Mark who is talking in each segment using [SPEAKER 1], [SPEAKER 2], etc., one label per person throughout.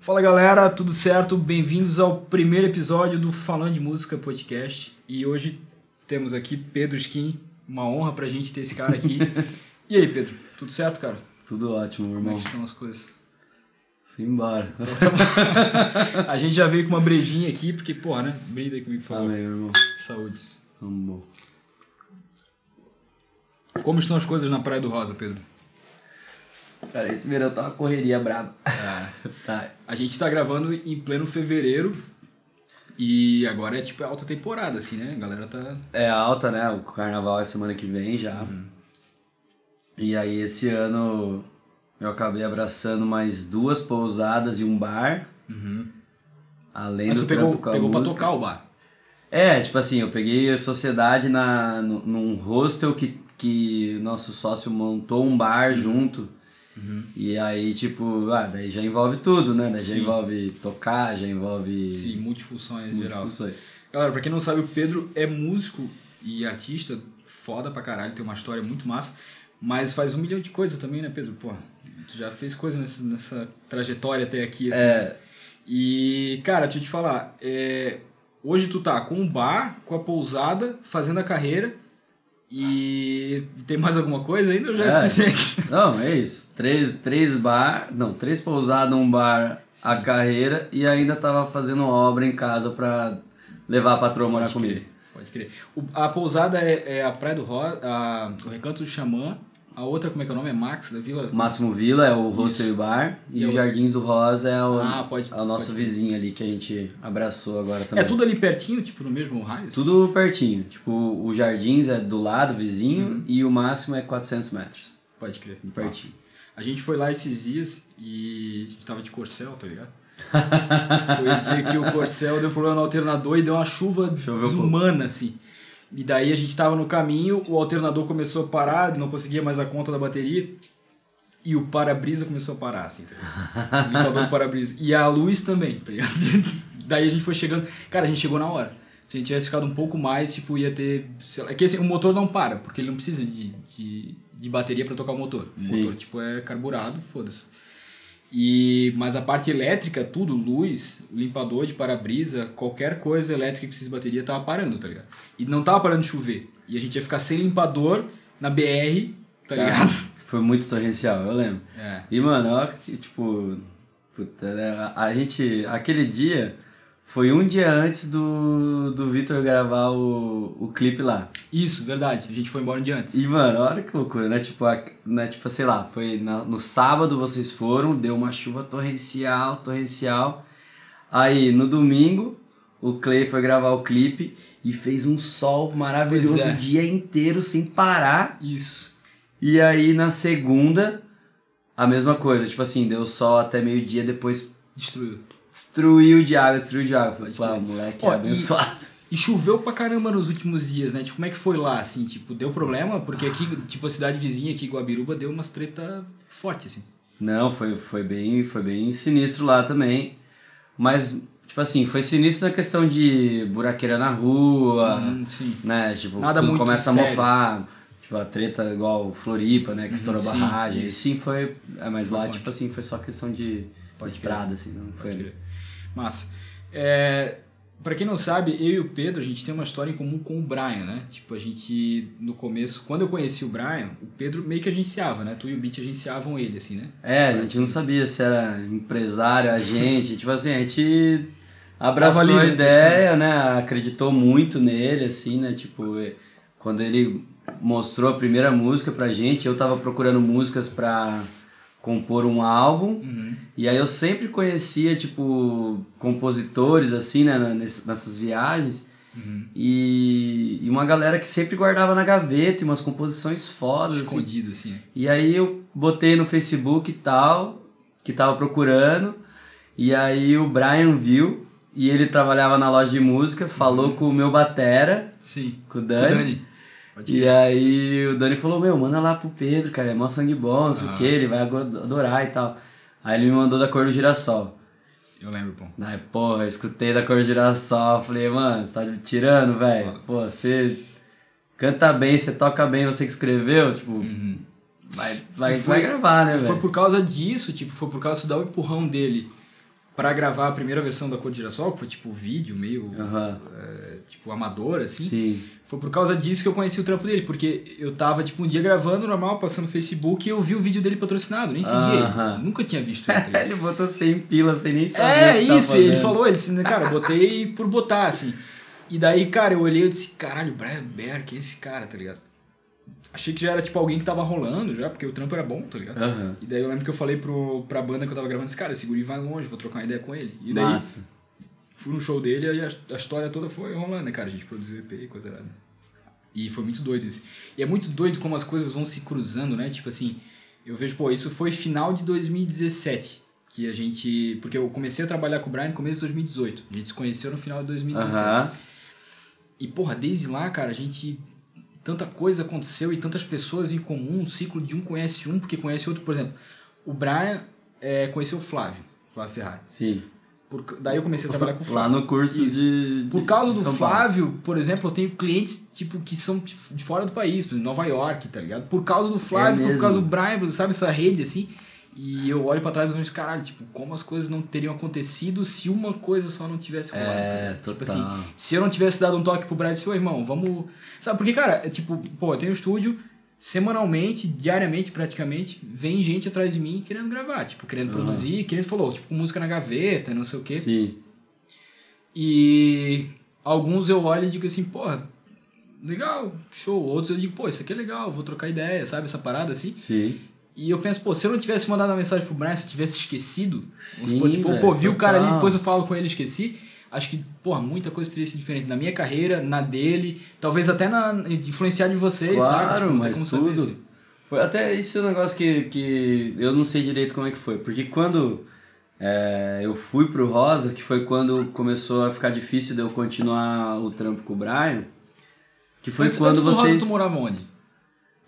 [SPEAKER 1] Fala galera, tudo certo? Bem-vindos ao primeiro episódio do Falando de Música Podcast. E hoje temos aqui Pedro Skin, uma honra pra gente ter esse cara aqui. e aí, Pedro, tudo certo, cara?
[SPEAKER 2] Tudo ótimo, meu
[SPEAKER 1] Como é
[SPEAKER 2] irmão.
[SPEAKER 1] que estão as coisas?
[SPEAKER 2] Simbora.
[SPEAKER 1] A gente já veio com uma brejinha aqui, porque, porra, né? Brinda aí comigo, por favor.
[SPEAKER 2] Amém, meu irmão.
[SPEAKER 1] Saúde.
[SPEAKER 2] Vamos.
[SPEAKER 1] Como estão as coisas na Praia do Rosa, Pedro?
[SPEAKER 2] Cara, esse verão tá uma correria braba.
[SPEAKER 1] Ah,
[SPEAKER 2] Tá.
[SPEAKER 1] a gente tá gravando em pleno fevereiro e agora é tipo alta temporada, assim, né? A galera tá.
[SPEAKER 2] É alta, né? O carnaval é semana que vem já. E aí esse ano eu acabei abraçando mais duas pousadas e um bar. Além
[SPEAKER 1] Mas
[SPEAKER 2] do
[SPEAKER 1] você pegou, pegou pra tocar o bar.
[SPEAKER 2] É, tipo assim, eu peguei a sociedade na, num hostel que, que nosso sócio montou um bar junto. E aí, tipo, ah, daí já envolve tudo, né? Daí já envolve tocar, já envolve.
[SPEAKER 1] Sim, multifunções em geral.
[SPEAKER 2] multifunções.
[SPEAKER 1] Galera, pra quem não sabe, o Pedro é músico e artista, foda pra caralho, tem uma história muito massa, mas faz um milhão de coisas também, né, Pedro? Pô, tu já fez coisa nessa, nessa trajetória até aqui, assim.
[SPEAKER 2] É,
[SPEAKER 1] E, cara, deixa eu te falar, é, hoje tu tá com um bar, com a pousada, fazendo a carreira, e tem mais alguma coisa ainda ou já é,
[SPEAKER 2] É.
[SPEAKER 1] suficiente?
[SPEAKER 2] não, é isso. Três, três bar, não, três pousadas, um bar, a carreira e ainda tava fazendo obra em casa pra levar a patroa morar
[SPEAKER 1] Pode
[SPEAKER 2] comigo.
[SPEAKER 1] crer, pode crer. O- a pousada é, é a Praia do Rosa, a, o Recanto do Xamã, a outra, como é que é o nome? É Max, da Vila?
[SPEAKER 2] Máximo Vila é o hostel e bar
[SPEAKER 1] E
[SPEAKER 2] e,
[SPEAKER 1] a
[SPEAKER 2] o? Jardins do Rosa é o,
[SPEAKER 1] Ah, pode-
[SPEAKER 2] é o nosso vizinho ali que a gente abraçou agora também.
[SPEAKER 1] É tudo ali pertinho, tipo, no mesmo raio? assim?
[SPEAKER 2] Tudo pertinho. Tipo, o Jardins é do lado, vizinho,
[SPEAKER 1] Uhum.
[SPEAKER 2] e o máximo é 400 metros.
[SPEAKER 1] Pode crer.
[SPEAKER 2] pertinho.
[SPEAKER 1] A gente foi lá esses dias e a gente tava de corcel, tá ligado? foi o dia que o corcel deu problema no alternador e deu uma chuva
[SPEAKER 2] Choveu
[SPEAKER 1] desumana, assim. E daí a gente tava no caminho, o alternador começou a parar, não conseguia mais a conta da bateria. E o para-brisa começou a parar, assim, tá ligado? O limpador do para-brisa. E a luz também, tá ligado? Daí a gente foi chegando. Cara, a gente chegou na hora. Se a gente tivesse ficado um pouco mais, tipo, ia ter. Sei lá, é que assim, o motor não para, porque ele não precisa de, de, de bateria pra tocar o motor. O
[SPEAKER 2] Sim.
[SPEAKER 1] motor, tipo, é carburado, foda-se. E, mas a parte elétrica, tudo, luz, limpador de para-brisa, qualquer coisa elétrica que precisa de bateria tava parando, tá ligado? E não tava parando de chover. E a gente ia ficar sem limpador na BR, tá
[SPEAKER 2] Cara,
[SPEAKER 1] ligado?
[SPEAKER 2] Foi muito torrencial, eu lembro.
[SPEAKER 1] É.
[SPEAKER 2] E, mano, ó, que, tipo. Puta, né, a gente. Aquele dia foi um dia antes do, do Vitor gravar o, o clipe lá.
[SPEAKER 1] Isso, verdade. A gente foi embora um dia antes.
[SPEAKER 2] E, mano, olha que loucura, né? Tipo, a, né? tipo sei lá, foi na- no sábado vocês foram, deu uma chuva torrencial, torrencial. Aí, no domingo, o Clay foi gravar o clipe e fez um sol maravilhoso
[SPEAKER 1] é.
[SPEAKER 2] o dia inteiro sem parar.
[SPEAKER 1] Isso.
[SPEAKER 2] E aí, na segunda, a mesma coisa. Tipo assim, deu sol até meio-dia, depois
[SPEAKER 1] Destruiu.
[SPEAKER 2] Destruiu de água, destruiu de água. Falei,
[SPEAKER 1] Pode
[SPEAKER 2] pô,
[SPEAKER 1] crer.
[SPEAKER 2] o moleque
[SPEAKER 1] Ó,
[SPEAKER 2] é
[SPEAKER 1] e-
[SPEAKER 2] abençoado.
[SPEAKER 1] E choveu pra caramba nos últimos dias, né? Tipo, como é que foi lá, assim? Tipo, deu problema? Porque aqui, tipo, a cidade vizinha aqui, Guabiruba, deu umas treta forte, assim.
[SPEAKER 2] Não, foi, foi, bem, foi bem sinistro lá também. Mas, tipo assim, foi sinistro na questão de buraqueira na rua,
[SPEAKER 1] Hum, sim.
[SPEAKER 2] né? Tipo,
[SPEAKER 1] Nada
[SPEAKER 2] tudo
[SPEAKER 1] muito
[SPEAKER 2] começa
[SPEAKER 1] sério,
[SPEAKER 2] a mofar. Tipo, a treta igual Floripa, né? Que estourou a
[SPEAKER 1] sim,
[SPEAKER 2] barragem.
[SPEAKER 1] isso.
[SPEAKER 2] Sim, foi. é, mas lá, tipo assim, foi só questão de
[SPEAKER 1] Pode
[SPEAKER 2] estrada, assim, não foi.
[SPEAKER 1] crer. Massa. É, pra quem não sabe, eu e o Pedro, a gente tem uma história em comum com o Brian, né? Tipo, a gente, no começo, quando eu conheci o Brian, o Pedro meio que agenciava, né? Tu e o Beat agenciavam ele, assim, né?
[SPEAKER 2] É, a gente não sabia se era empresário, agente. tipo assim, a gente abraçou
[SPEAKER 1] ali,
[SPEAKER 2] a
[SPEAKER 1] né,
[SPEAKER 2] ideia, né? Acreditou muito nele, assim, né? Tipo, quando ele mostrou a primeira música pra gente, eu tava procurando músicas pra compor um álbum. E aí eu sempre conhecia, tipo, compositores, assim, né? Nessas viagens. E, e uma galera que sempre guardava na gaveta e umas composições fodas, assim.
[SPEAKER 1] Escondido, assim. né?
[SPEAKER 2] E aí eu botei no Facebook e tal, que tava procurando, e aí o Brian viu, e ele trabalhava na loja de música, falou com o meu batera,
[SPEAKER 1] Sim.
[SPEAKER 2] com o
[SPEAKER 1] O
[SPEAKER 2] Dani. E aí o Dani falou, meu, manda lá pro Pedro, cara, é mó sangue bom, não sei
[SPEAKER 1] Ah.
[SPEAKER 2] o que, ele vai ado- adorar e tal. Aí ele me mandou da cor do girassol.
[SPEAKER 1] Eu lembro, pô.
[SPEAKER 2] Aí, porra, eu escutei da cor do girassol, falei, mano, você tá me tirando, velho? Pô, você canta bem, você toca bem, você que escreveu, tipo, vai, vai,
[SPEAKER 1] E foi-
[SPEAKER 2] vai gravar, né, velho?
[SPEAKER 1] Foi por causa disso, tipo, foi por causa do empurrão dele pra gravar a primeira versão da Cor de Girassol, que foi tipo vídeo, meio é, tipo amador, assim.
[SPEAKER 2] Sim.
[SPEAKER 1] Foi por causa disso que eu conheci o trampo dele, porque eu tava, tipo, um dia gravando normal, passando no Facebook e eu vi o vídeo dele patrocinado, nem segui
[SPEAKER 2] Aham.
[SPEAKER 1] ele. Nunca tinha visto ele.
[SPEAKER 2] ele botou 100 pila sem nem saber.
[SPEAKER 1] É, isso, ele falou, ele disse, cara, eu botei por botar, assim. E daí, cara, eu olhei e disse, caralho, Brian Bear, quem é esse cara, tá ligado? Achei que já era, tipo, alguém que tava rolando já, porque o trampo era bom, tá ligado?
[SPEAKER 2] Aham.
[SPEAKER 1] E daí eu lembro que eu falei pro, pra banda que eu tava gravando, esse cara, esse guri vai longe, vou trocar uma ideia com ele. E daí,
[SPEAKER 2] Massa.
[SPEAKER 1] Fui no show dele e a, a história toda foi rolando, né, cara? A gente produziu EP e coisa errada. E foi muito doido isso. E é muito doido como as coisas vão se cruzando, né? Tipo assim, eu vejo, pô, isso foi final de 2017. Que a gente. Porque eu comecei a trabalhar com o Brian no começo de 2018. A gente se conheceu no final de 2017.
[SPEAKER 2] Aham.
[SPEAKER 1] E, porra, desde lá, cara, a gente. Tanta coisa aconteceu e tantas pessoas em comum, um ciclo de um conhece um porque conhece outro. Por exemplo, o Brian é, conheceu o Flávio, Flávio Ferrari.
[SPEAKER 2] Sim.
[SPEAKER 1] Por, daí eu comecei a trabalhar com o Flávio.
[SPEAKER 2] Lá no curso de, de.
[SPEAKER 1] Por causa
[SPEAKER 2] de
[SPEAKER 1] do
[SPEAKER 2] São Paulo.
[SPEAKER 1] Flávio, por exemplo, eu tenho clientes tipo que são de fora do país, por exemplo, Nova York, tá ligado? Por causa do Flávio, por
[SPEAKER 2] mesmo.
[SPEAKER 1] causa do Brian, sabe essa rede assim. E eu olho pra trás e vejo, caralho, tipo, como as coisas não teriam acontecido se uma coisa só não tivesse rolado.
[SPEAKER 2] É,
[SPEAKER 1] tá? Tipo assim, se eu não tivesse dado um toque pro Brian e disse, ô irmão, vamos. Sabe, porque, cara, é tipo, pô, eu tenho um estúdio, semanalmente, diariamente praticamente, vem gente atrás de mim querendo gravar, tipo, querendo produzir, querendo falou, tipo, com música na gaveta, não sei o quê.
[SPEAKER 2] Sim.
[SPEAKER 1] E alguns eu olho e digo assim, porra, legal, show. Outros eu digo, pô, isso aqui é legal, vou trocar ideia, sabe? Essa parada assim.
[SPEAKER 2] Sim.
[SPEAKER 1] E eu penso, pô, se eu não tivesse mandado uma mensagem pro Brian, se eu tivesse esquecido,
[SPEAKER 2] Sim,
[SPEAKER 1] supor, tipo,
[SPEAKER 2] velho,
[SPEAKER 1] pô, vi o cara ali,
[SPEAKER 2] total.
[SPEAKER 1] depois eu falo com ele e esqueci. Acho que, porra, muita coisa teria sido diferente na minha carreira, na dele, talvez até na influenciar de vocês, sabe?
[SPEAKER 2] Claro,
[SPEAKER 1] Tipo, não tem
[SPEAKER 2] mas
[SPEAKER 1] saber,
[SPEAKER 2] tudo.
[SPEAKER 1] assim.
[SPEAKER 2] Foi Até isso é um negócio que, que eu não sei direito como é que foi. Porque quando é, eu fui pro Rosa, que foi quando começou a ficar difícil de eu continuar o trampo com o Brian, que foi
[SPEAKER 1] Antes-
[SPEAKER 2] quando
[SPEAKER 1] antes do Rosa,
[SPEAKER 2] vocês.
[SPEAKER 1] tu morava onde?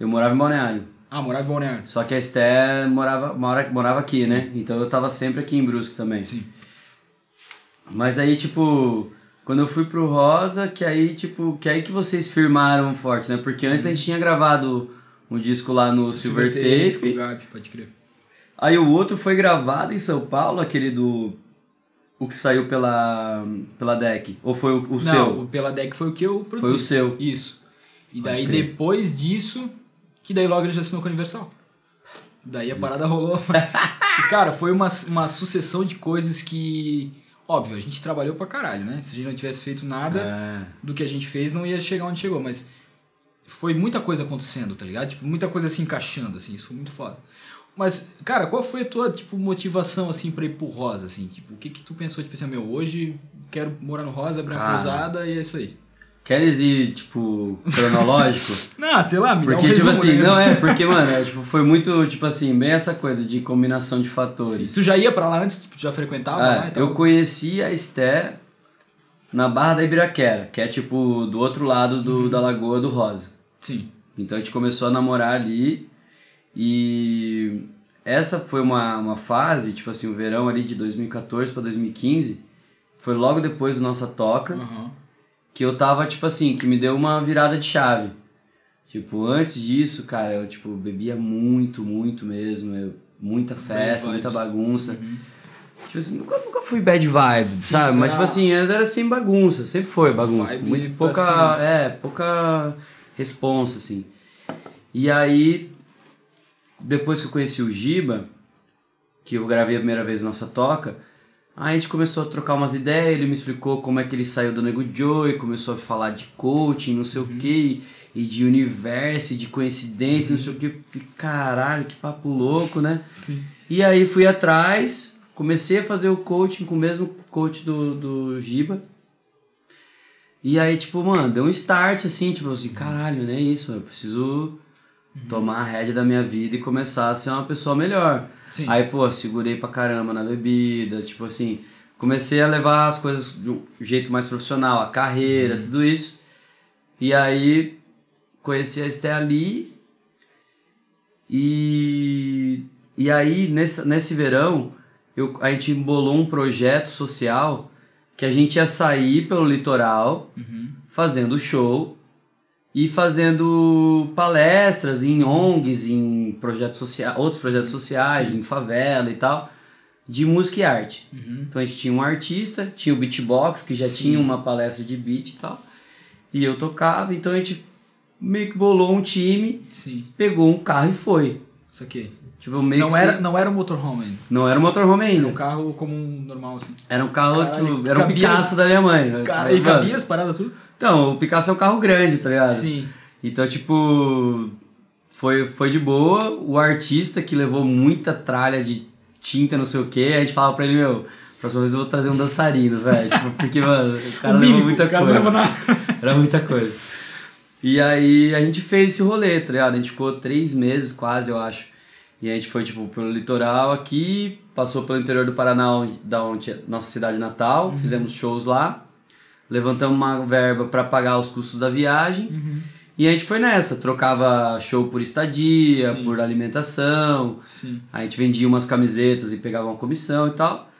[SPEAKER 2] Eu morava em Balneário.
[SPEAKER 1] Ah, morava em Balneário.
[SPEAKER 2] Só que a Esté morava, mora, morava aqui, né? Então eu tava sempre aqui em Brusque também.
[SPEAKER 1] Sim.
[SPEAKER 2] Mas aí, tipo, quando eu fui pro Rosa, que aí, tipo, que aí que vocês firmaram forte, né? Porque antes a gente tinha gravado um disco lá no Silver, Tape.
[SPEAKER 1] com o Gabi, pode crer.
[SPEAKER 2] Aí o outro foi gravado em São Paulo, aquele do. O que saiu pela. pela deck. Ou foi o, o
[SPEAKER 1] Não,
[SPEAKER 2] seu?
[SPEAKER 1] o Pela Deck foi o que eu produzi.
[SPEAKER 2] Foi o seu.
[SPEAKER 1] Isso. E
[SPEAKER 2] Pode
[SPEAKER 1] daí
[SPEAKER 2] crer.
[SPEAKER 1] depois disso, que daí logo ele já assinou com a Universal. Daí a parada rolou. e cara, foi uma, uma sucessão de coisas que. Óbvio, a gente trabalhou pra caralho, né? Se a gente não tivesse feito nada
[SPEAKER 2] É.
[SPEAKER 1] do que a gente fez, não ia chegar onde chegou. Mas foi muita coisa acontecendo, tá ligado? Tipo, muita coisa se encaixando, assim. Isso foi muito foda. Mas, cara, qual foi a tua, tipo, motivação, assim, pra ir pro Rosa, assim? Tipo, o que que tu pensou, tipo assim, meu, hoje quero morar no Rosa, abrir uma
[SPEAKER 2] Cara.
[SPEAKER 1] pousada e é isso aí.
[SPEAKER 2] Queres ir, tipo, cronológico?
[SPEAKER 1] Não, sei lá, me dá um
[SPEAKER 2] Porque, tipo assim,
[SPEAKER 1] né?
[SPEAKER 2] não é, porque, mano, é, tipo, foi muito, tipo assim, bem essa coisa de combinação de fatores.
[SPEAKER 1] Tu já ia pra lá antes? Tu já frequentava lá
[SPEAKER 2] É,
[SPEAKER 1] e tal?
[SPEAKER 2] eu conheci a Esté na Barra da Ibiraquera, que é, tipo, do outro lado
[SPEAKER 1] Uhum.
[SPEAKER 2] do, da Lagoa do Rosa.
[SPEAKER 1] Sim.
[SPEAKER 2] Então a gente começou a namorar ali e essa foi uma, uma fase, tipo assim, o verão ali de 2014 para 2015, foi logo depois do Nossa Toca,
[SPEAKER 1] Aham.
[SPEAKER 2] Que eu tava, tipo assim, que me deu uma virada de chave. Tipo, antes disso, cara, eu, tipo, bebia muito, muito mesmo, eu- muita festa, muita bagunça. Tipo assim, nunca, nunca fui bad vibe, sabe? Mas, tipo assim, era sem bagunça, sempre foi bagunça.
[SPEAKER 1] Vibe
[SPEAKER 2] Muito pouca, é, pouca responsa, assim. E aí, depois que eu conheci o Giba, que eu gravei a primeira vez nossa toca, aí a gente começou a trocar umas ideias, ele me explicou como é que ele saiu do Nego Joey, começou a falar de coaching, não sei
[SPEAKER 1] Uhum.
[SPEAKER 2] o que, e de universo, e de coincidência, não sei o que. Caralho, que papo louco, né?
[SPEAKER 1] Sim.
[SPEAKER 2] E aí fui atrás, comecei a fazer o coaching com o mesmo coach do, do Giba. E aí, tipo, mano, deu um start assim, tipo assim, caralho, não é isso, eu preciso tomar a rédea da minha vida e começar a ser uma pessoa melhor.
[SPEAKER 1] Sim.
[SPEAKER 2] Aí, pô, segurei pra caramba na bebida, tipo assim, comecei a levar as coisas de um jeito mais profissional, a carreira, tudo isso. E aí conheci a Esté ali e, e aí nesse, nesse verão eu, a gente embolou um projeto social que a gente ia sair pelo litoral fazendo show e fazendo palestras em ONGs, em projetos sociais, outros projetos sociais, em favela e tal, de música e arte. Então a gente tinha um artista, tinha o beatbox, que já
[SPEAKER 1] Sim.
[SPEAKER 2] tinha uma palestra de beat e tal. E eu tocava, então a gente meio que bolou um time,
[SPEAKER 1] Sim.
[SPEAKER 2] pegou um carro e foi.
[SPEAKER 1] Isso aqui.
[SPEAKER 2] Tipo, meio
[SPEAKER 1] Não era,
[SPEAKER 2] se-
[SPEAKER 1] não era um motorhome ainda.
[SPEAKER 2] não era um motorhome
[SPEAKER 1] Era
[SPEAKER 2] ainda.
[SPEAKER 1] um carro comum, normal, assim.
[SPEAKER 2] Era um carro,
[SPEAKER 1] Caralho,
[SPEAKER 2] tipo, era um
[SPEAKER 1] cabia-
[SPEAKER 2] Picasso da minha mãe. né?
[SPEAKER 1] Cara,
[SPEAKER 2] Tipo,
[SPEAKER 1] e
[SPEAKER 2] mano,
[SPEAKER 1] cabia as paradas tudo?
[SPEAKER 2] Então, o Picasso é um carro grande, tá ligado?
[SPEAKER 1] Sim.
[SPEAKER 2] Então, tipo, foi, foi de boa. O artista que levou muita tralha de tinta, não sei o que, a gente falava pra ele, meu, próxima vez eu vou trazer um dançarino, velho. tipo, porque, mano, o cara
[SPEAKER 1] O
[SPEAKER 2] levou
[SPEAKER 1] mímico,
[SPEAKER 2] muita
[SPEAKER 1] o cara
[SPEAKER 2] coisa.
[SPEAKER 1] não levou nada.
[SPEAKER 2] Era muita coisa. E aí a gente fez esse rolê, tá ligado? A gente ficou três meses quase, eu acho. E a gente foi, tipo, pelo litoral aqui, passou pelo interior do Paraná, da onde é nossa cidade natal, fizemos shows lá, levantamos uma verba para pagar os custos da viagem. E a gente foi nessa, trocava show por estadia,
[SPEAKER 1] Sim.
[SPEAKER 2] por alimentação.
[SPEAKER 1] Sim.
[SPEAKER 2] A gente vendia umas camisetas e pegava uma comissão e tal.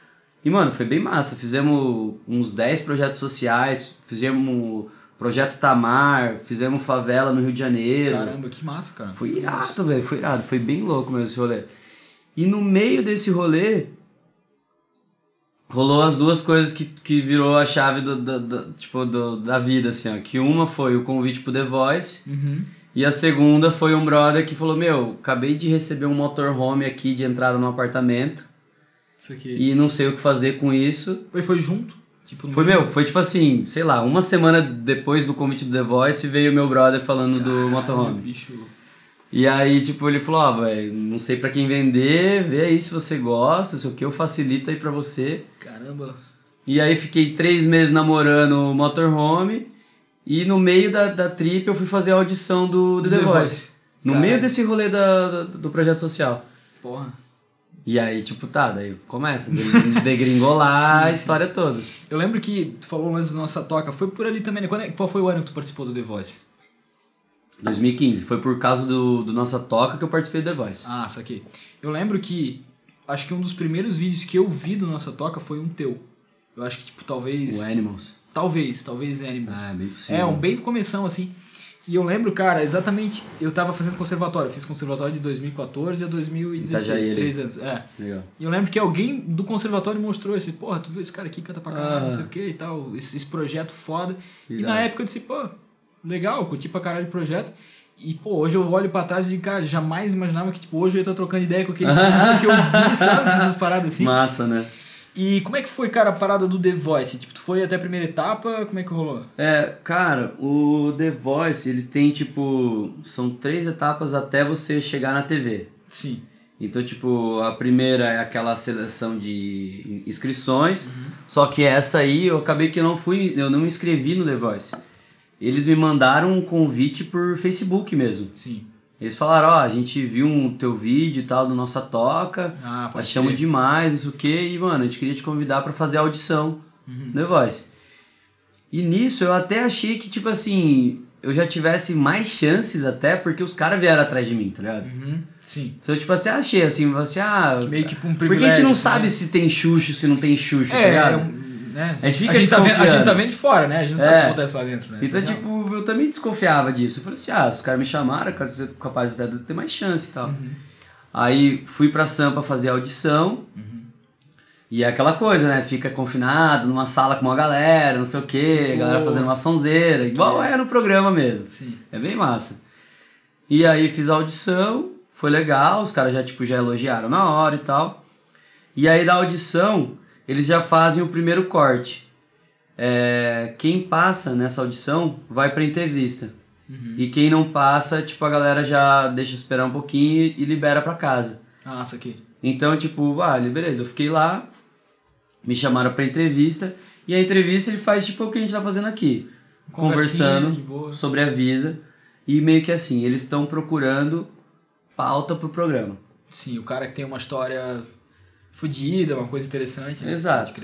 [SPEAKER 2] E, mano, foi bem massa. Fizemos uns 10 projetos sociais, fizemos Projeto Tamar, fizemos favela no Rio de Janeiro.
[SPEAKER 1] Caramba, que massa, cara.
[SPEAKER 2] Foi irado, velho, foi irado. Foi bem louco mesmo esse rolê. E no meio desse rolê, rolou as duas coisas que, que virou a chave do, do- do- tipo, do, da vida, assim, ó. Que uma foi o convite pro The Voice.
[SPEAKER 1] Uhum.
[SPEAKER 2] E a segunda foi um brother que falou: Meu, acabei de receber um motorhome aqui de entrada no apartamento
[SPEAKER 1] Isso aqui.
[SPEAKER 2] e não sei o que fazer com isso.
[SPEAKER 1] Foi, foi junto? Tipo,
[SPEAKER 2] Foi, meu, foi tipo assim, sei lá, uma semana depois do convite do The Voice veio meu brother falando do
[SPEAKER 1] Caralho,
[SPEAKER 2] motorhome.
[SPEAKER 1] bicho.
[SPEAKER 2] E aí, tipo, ele falou: Ó, velho, não sei pra quem vender, vê aí se você gosta, sei o que, eu facilito aí pra você.
[SPEAKER 1] Caramba.
[SPEAKER 2] E aí fiquei três meses namorando o motorhome. E no meio da, da trip eu fui fazer a audição do, do The,
[SPEAKER 1] The
[SPEAKER 2] Voice.
[SPEAKER 1] Voice.
[SPEAKER 2] No
[SPEAKER 1] Caralho.
[SPEAKER 2] meio desse rolê da, da- do projeto social.
[SPEAKER 1] Porra.
[SPEAKER 2] E aí, tipo, tá, daí começa degringolar a história toda.
[SPEAKER 1] Eu lembro que tu falou antes da nossa toca, foi por ali também, né? Quando é- qual foi o ano que tu participou do The Voice?
[SPEAKER 2] 2015, foi por causa do, do nossa toca que eu participei do The Voice.
[SPEAKER 1] Ah, saquei. Eu lembro que, acho que um dos primeiros vídeos que eu vi do nossa toca foi um teu. Eu acho que, tipo, talvez...
[SPEAKER 2] O Animals.
[SPEAKER 1] Talvez, talvez Animals.
[SPEAKER 2] Ah, é bem possível.
[SPEAKER 1] É, um bem do começão, assim. E eu lembro, cara, exatamente, eu tava fazendo conservatório. Eu fiz conservatório de 2014 a 2016,
[SPEAKER 2] Itajaí,
[SPEAKER 1] três anos. É.
[SPEAKER 2] Legal.
[SPEAKER 1] E eu lembro que alguém do conservatório mostrou esse, porra, tu viu esse cara aqui canta pra caralho,
[SPEAKER 2] Ah.
[SPEAKER 1] não sei o que e tal, esse, esse projeto foda. E
[SPEAKER 2] Irado.
[SPEAKER 1] na época eu disse, pô, legal, curti pra caralho o projeto. E, pô, hoje eu olho pra trás e digo, cara, jamais imaginava que, tipo, hoje eu ia estar trocando ideia com aquele que eu vi, sabe? Essas paradas assim.
[SPEAKER 2] Massa, né?
[SPEAKER 1] E como é que foi, cara, a parada do The Voice? Tipo, tu foi até a primeira etapa, como é que rolou?
[SPEAKER 2] É, cara, o The Voice, ele tem, tipo... São três etapas até você chegar na TV.
[SPEAKER 1] Sim.
[SPEAKER 2] Então, tipo, a primeira é aquela seleção de inscrições, só que essa aí eu acabei que eu não fui, eu não me inscrevi no The Voice. Eles me mandaram um convite por Facebook mesmo.
[SPEAKER 1] Sim.
[SPEAKER 2] Eles falaram, ó, a gente viu um teu vídeo e tal do Nossa Toca,
[SPEAKER 1] Ah,
[SPEAKER 2] achamos
[SPEAKER 1] crer.
[SPEAKER 2] demais, isso o quê, e, mano, a gente queria te convidar pra fazer a audição
[SPEAKER 1] Uhum.
[SPEAKER 2] no The Voice. E nisso eu até achei que, tipo assim, eu já tivesse mais chances até, porque os caras vieram atrás de mim, tá ligado?
[SPEAKER 1] Uhum. Sim.
[SPEAKER 2] Então, tipo assim, achei assim, assim, ah.
[SPEAKER 1] Meio que pra um
[SPEAKER 2] Porque a gente
[SPEAKER 1] privilégio,
[SPEAKER 2] não
[SPEAKER 1] né?
[SPEAKER 2] sabe se tem Xuxo, se não tem Xuxo, tá
[SPEAKER 1] É,
[SPEAKER 2] ligado?
[SPEAKER 1] é um- né?
[SPEAKER 2] A gente fica
[SPEAKER 1] tá vendo, a gente tá vendo de fora, né? A gente não sabe o
[SPEAKER 2] É.
[SPEAKER 1] que acontece lá dentro, né?
[SPEAKER 2] Então,
[SPEAKER 1] é
[SPEAKER 2] tipo, eu também desconfiava disso. Eu falei assim, ah, se os caras me chamaram, capaz capaz de ter mais chance e tal.
[SPEAKER 1] Uhum.
[SPEAKER 2] Aí fui pra Sampa fazer a audição.
[SPEAKER 1] Uhum.
[SPEAKER 2] E é aquela coisa, né? Fica confinado numa sala com uma galera, não sei o quê,
[SPEAKER 1] Tipo,
[SPEAKER 2] a galera fazendo uma sonzeira, igual é no programa mesmo.
[SPEAKER 1] Sim.
[SPEAKER 2] É bem massa. E aí fiz a audição, foi legal, os caras já, tipo, já elogiaram na hora e tal. E aí da audição, eles já fazem o primeiro corte. É, quem passa nessa audição vai pra entrevista. E quem não passa, tipo, a galera já deixa esperar um pouquinho e libera pra casa.
[SPEAKER 1] Ah, isso aqui.
[SPEAKER 2] Então, tipo, ah, beleza, eu fiquei lá, me chamaram pra entrevista, e a entrevista ele faz tipo o que a gente tá fazendo aqui. Conversando sobre a vida. E meio que assim, eles estão procurando pauta pro programa.
[SPEAKER 1] Sim, o cara que tem uma história fodida, uma coisa interessante. né?
[SPEAKER 2] Exato.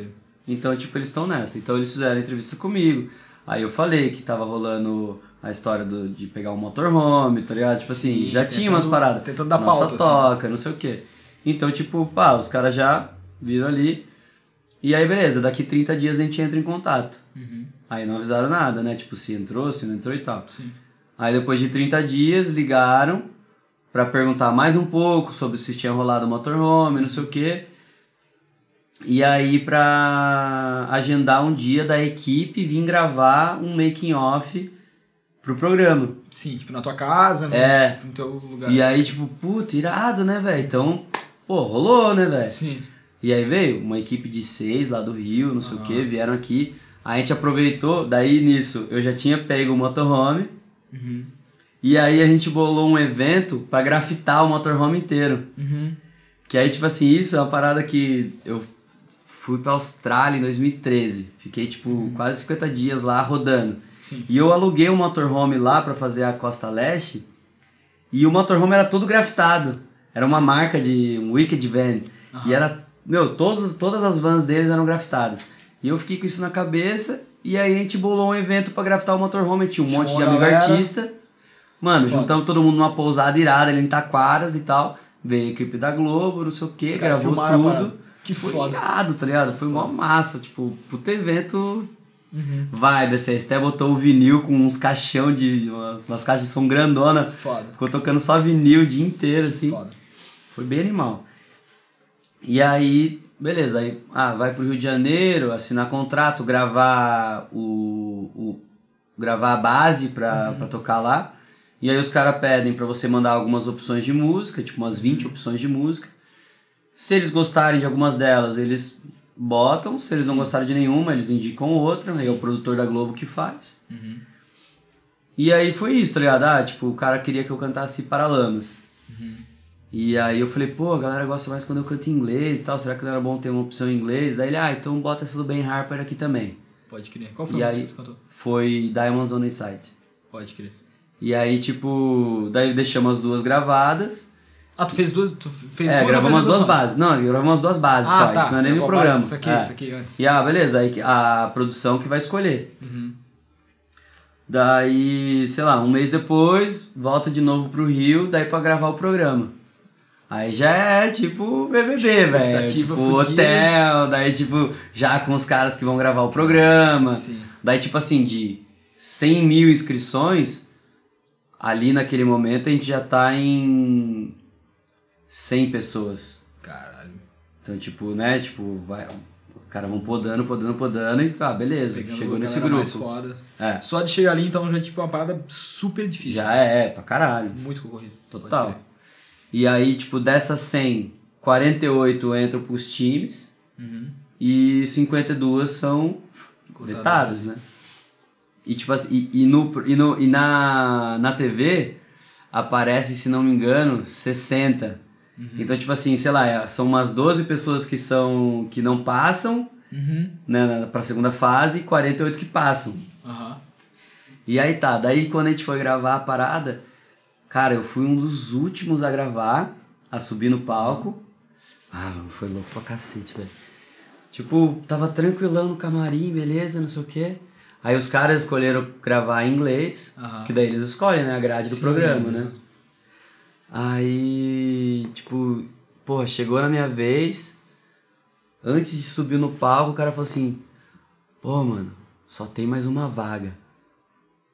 [SPEAKER 2] Então, tipo, eles estão nessa. Então eles fizeram entrevista comigo. Aí eu falei que tava rolando a história do, de pegar um motorhome, tá ligado? Tipo assim,
[SPEAKER 1] Sim,
[SPEAKER 2] já tinha umas paradas.
[SPEAKER 1] tentando dar
[SPEAKER 2] Nossa
[SPEAKER 1] pauta, assim.
[SPEAKER 2] toca, não sei o quê. Então, tipo, pá, os caras já viram ali. E aí, beleza, daqui 30 dias a gente entra em contato.
[SPEAKER 1] Uhum.
[SPEAKER 2] Aí não avisaram nada, né? Tipo, se entrou, se não entrou e tal.
[SPEAKER 1] Sim.
[SPEAKER 2] Aí depois de 30 dias ligaram pra perguntar mais um pouco sobre se tinha rolado o motorhome, não sei o quê. E aí pra agendar um dia da equipe vir gravar um making off pro programa.
[SPEAKER 1] Sim, tipo, na tua casa, no,
[SPEAKER 2] É.
[SPEAKER 1] tipo, no teu lugar.
[SPEAKER 2] E aí, tipo, puta, irado, né, velho? Então, pô, rolou, né, velho?
[SPEAKER 1] Sim.
[SPEAKER 2] E aí veio uma equipe de seis lá do Rio, não sei o que, vieram aqui. A gente aproveitou, daí nisso eu já tinha pego o motorhome.
[SPEAKER 1] Uhum.
[SPEAKER 2] E aí a gente bolou um evento pra grafitar o motorhome inteiro.
[SPEAKER 1] Uhum.
[SPEAKER 2] Que aí, tipo assim, isso é uma parada que eu fui pra Austrália em 2013. Fiquei, tipo, quase 50 dias lá rodando.
[SPEAKER 1] Sim.
[SPEAKER 2] E eu aluguei um motorhome lá pra fazer a Costa Leste. E o motorhome era todo grafitado. Era uma marca de um Wicked Van. E era, meu, todos, todas as vans deles eram grafitadas. E eu fiquei com isso na cabeça. E aí a gente bolou um evento pra grafitar o motorhome. Tinha um
[SPEAKER 1] Chamou
[SPEAKER 2] monte de amigo
[SPEAKER 1] galera.
[SPEAKER 2] artista. Mano,
[SPEAKER 1] Foda.
[SPEAKER 2] juntamos todo mundo numa pousada irada ali em Taquaras e tal. Veio a equipe da Globo, não sei o que, gravou tudo.
[SPEAKER 1] Que
[SPEAKER 2] Foi
[SPEAKER 1] foda.
[SPEAKER 2] irado, tá ligado? Foi mó massa, tipo, puto evento
[SPEAKER 1] Uhum.
[SPEAKER 2] vibe, assim. A Esté botou o vinil com uns caixão de. umas, umas caixas de som grandona.
[SPEAKER 1] Foda.
[SPEAKER 2] Ficou tocando só vinil o dia inteiro, assim.
[SPEAKER 1] Foda.
[SPEAKER 2] Foi bem animal. E aí, beleza, aí ah, vai pro Rio de Janeiro, assinar contrato, gravar o. o gravar a base pra, pra tocar lá. E aí os caras pedem pra você mandar algumas opções de música, tipo umas 20 opções de música. Se eles gostarem de algumas delas, eles botam. Se eles não gostarem de nenhuma, eles indicam outra. Aí é o produtor da Globo que faz. E aí foi isso, tá ligado? Ah, tipo, o cara queria que eu cantasse Paralamas. E aí eu falei, pô, a galera gosta mais quando eu canto em inglês e tal, será que não era bom ter uma opção em inglês? Daí ele, ah, então bota essa do Ben Harper aqui também.
[SPEAKER 1] Pode crer. Qual foi
[SPEAKER 2] E
[SPEAKER 1] a música que tu cantou?
[SPEAKER 2] foi Diamonds on the Side.
[SPEAKER 1] Pode crer.
[SPEAKER 2] E aí, tipo, daí deixamos as duas gravadas.
[SPEAKER 1] Ah, tu fez duas. Tu fez
[SPEAKER 2] é,
[SPEAKER 1] duas
[SPEAKER 2] gravamos as duas bases. Não, gravamos as duas bases
[SPEAKER 1] Ah,
[SPEAKER 2] só,
[SPEAKER 1] tá.
[SPEAKER 2] isso não é nem no
[SPEAKER 1] Gravou a base,
[SPEAKER 2] programa.
[SPEAKER 1] isso aqui,
[SPEAKER 2] é.
[SPEAKER 1] isso aqui antes.
[SPEAKER 2] E ah, beleza, aí a produção que vai escolher.
[SPEAKER 1] Uhum.
[SPEAKER 2] Daí, sei lá, um mês depois, volta de novo pro Rio, daí pra gravar o programa. Aí já é tipo BBB, velho.
[SPEAKER 1] Expectativa
[SPEAKER 2] Tipo hotel, daí tipo, já com os caras que vão gravar o programa.
[SPEAKER 1] Sim.
[SPEAKER 2] Daí tipo assim, de 100 mil inscrições, ali naquele momento a gente já tá em 100 pessoas.
[SPEAKER 1] Caralho.
[SPEAKER 2] Então, tipo, né, tipo, vai, os caras vão podando, podando, podando e, ah, beleza,
[SPEAKER 1] Pegando
[SPEAKER 2] chegou nesse
[SPEAKER 1] galera mais
[SPEAKER 2] grupo.
[SPEAKER 1] foda.
[SPEAKER 2] É.
[SPEAKER 1] Só de chegar ali, então, já é tipo uma parada super difícil.
[SPEAKER 2] Já é, pra caralho.
[SPEAKER 1] Muito concorrido.
[SPEAKER 2] Total. E aí, tipo, dessas 100, 48 entram pros times
[SPEAKER 1] Uhum.
[SPEAKER 2] e 52 são
[SPEAKER 1] Cortadas.
[SPEAKER 2] vetadas, né? E tipo assim, e, e, no, e, no, e na, na TV aparece, se não me engano, 60.
[SPEAKER 1] Uhum.
[SPEAKER 2] Então, tipo assim, sei lá, é- são umas 12 pessoas que são que não passam,
[SPEAKER 1] Uhum.
[SPEAKER 2] né, pra segunda fase e 48 que passam.
[SPEAKER 1] Aham.
[SPEAKER 2] E aí tá, daí quando a gente foi gravar a parada, cara, eu fui um dos últimos a gravar, a subir no palco. Ah, mano, foi louco pra cacete, velho. Tipo, tava tranquilão no camarim, beleza, não sei o quê. Aí os caras escolheram gravar em inglês, que daí eles escolhem, né, a grade do
[SPEAKER 1] Sim,
[SPEAKER 2] programa,
[SPEAKER 1] isso.
[SPEAKER 2] né? Aí, tipo, porra, chegou na minha vez. Antes de subir no palco, o cara falou assim: Pô, mano, só tem mais uma vaga.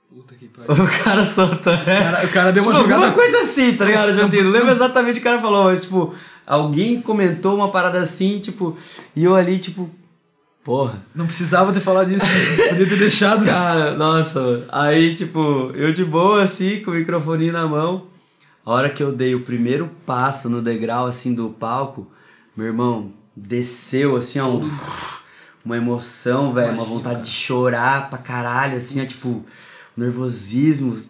[SPEAKER 1] Puta que pariu.
[SPEAKER 2] O cara soltou. O
[SPEAKER 1] cara- o cara deu uma
[SPEAKER 2] tipo,
[SPEAKER 1] jogada-
[SPEAKER 2] Alguma coisa assim, tá ligado? Tipo assim, não lembro exatamente o que o cara falou, mas, tipo, alguém comentou uma parada assim, tipo, e eu ali, tipo, porra.
[SPEAKER 1] Não precisava ter falado isso. né? Podia ter deixado.
[SPEAKER 2] Cara, nossa. Aí, tipo, eu de boa, assim, com o microfone na mão. A hora que eu dei o primeiro passo no degrau, assim, do palco, meu irmão desceu, assim, ó, um- uma emoção, velho, uma vontade de chorar pra caralho, assim, ó, tipo, nervosismo,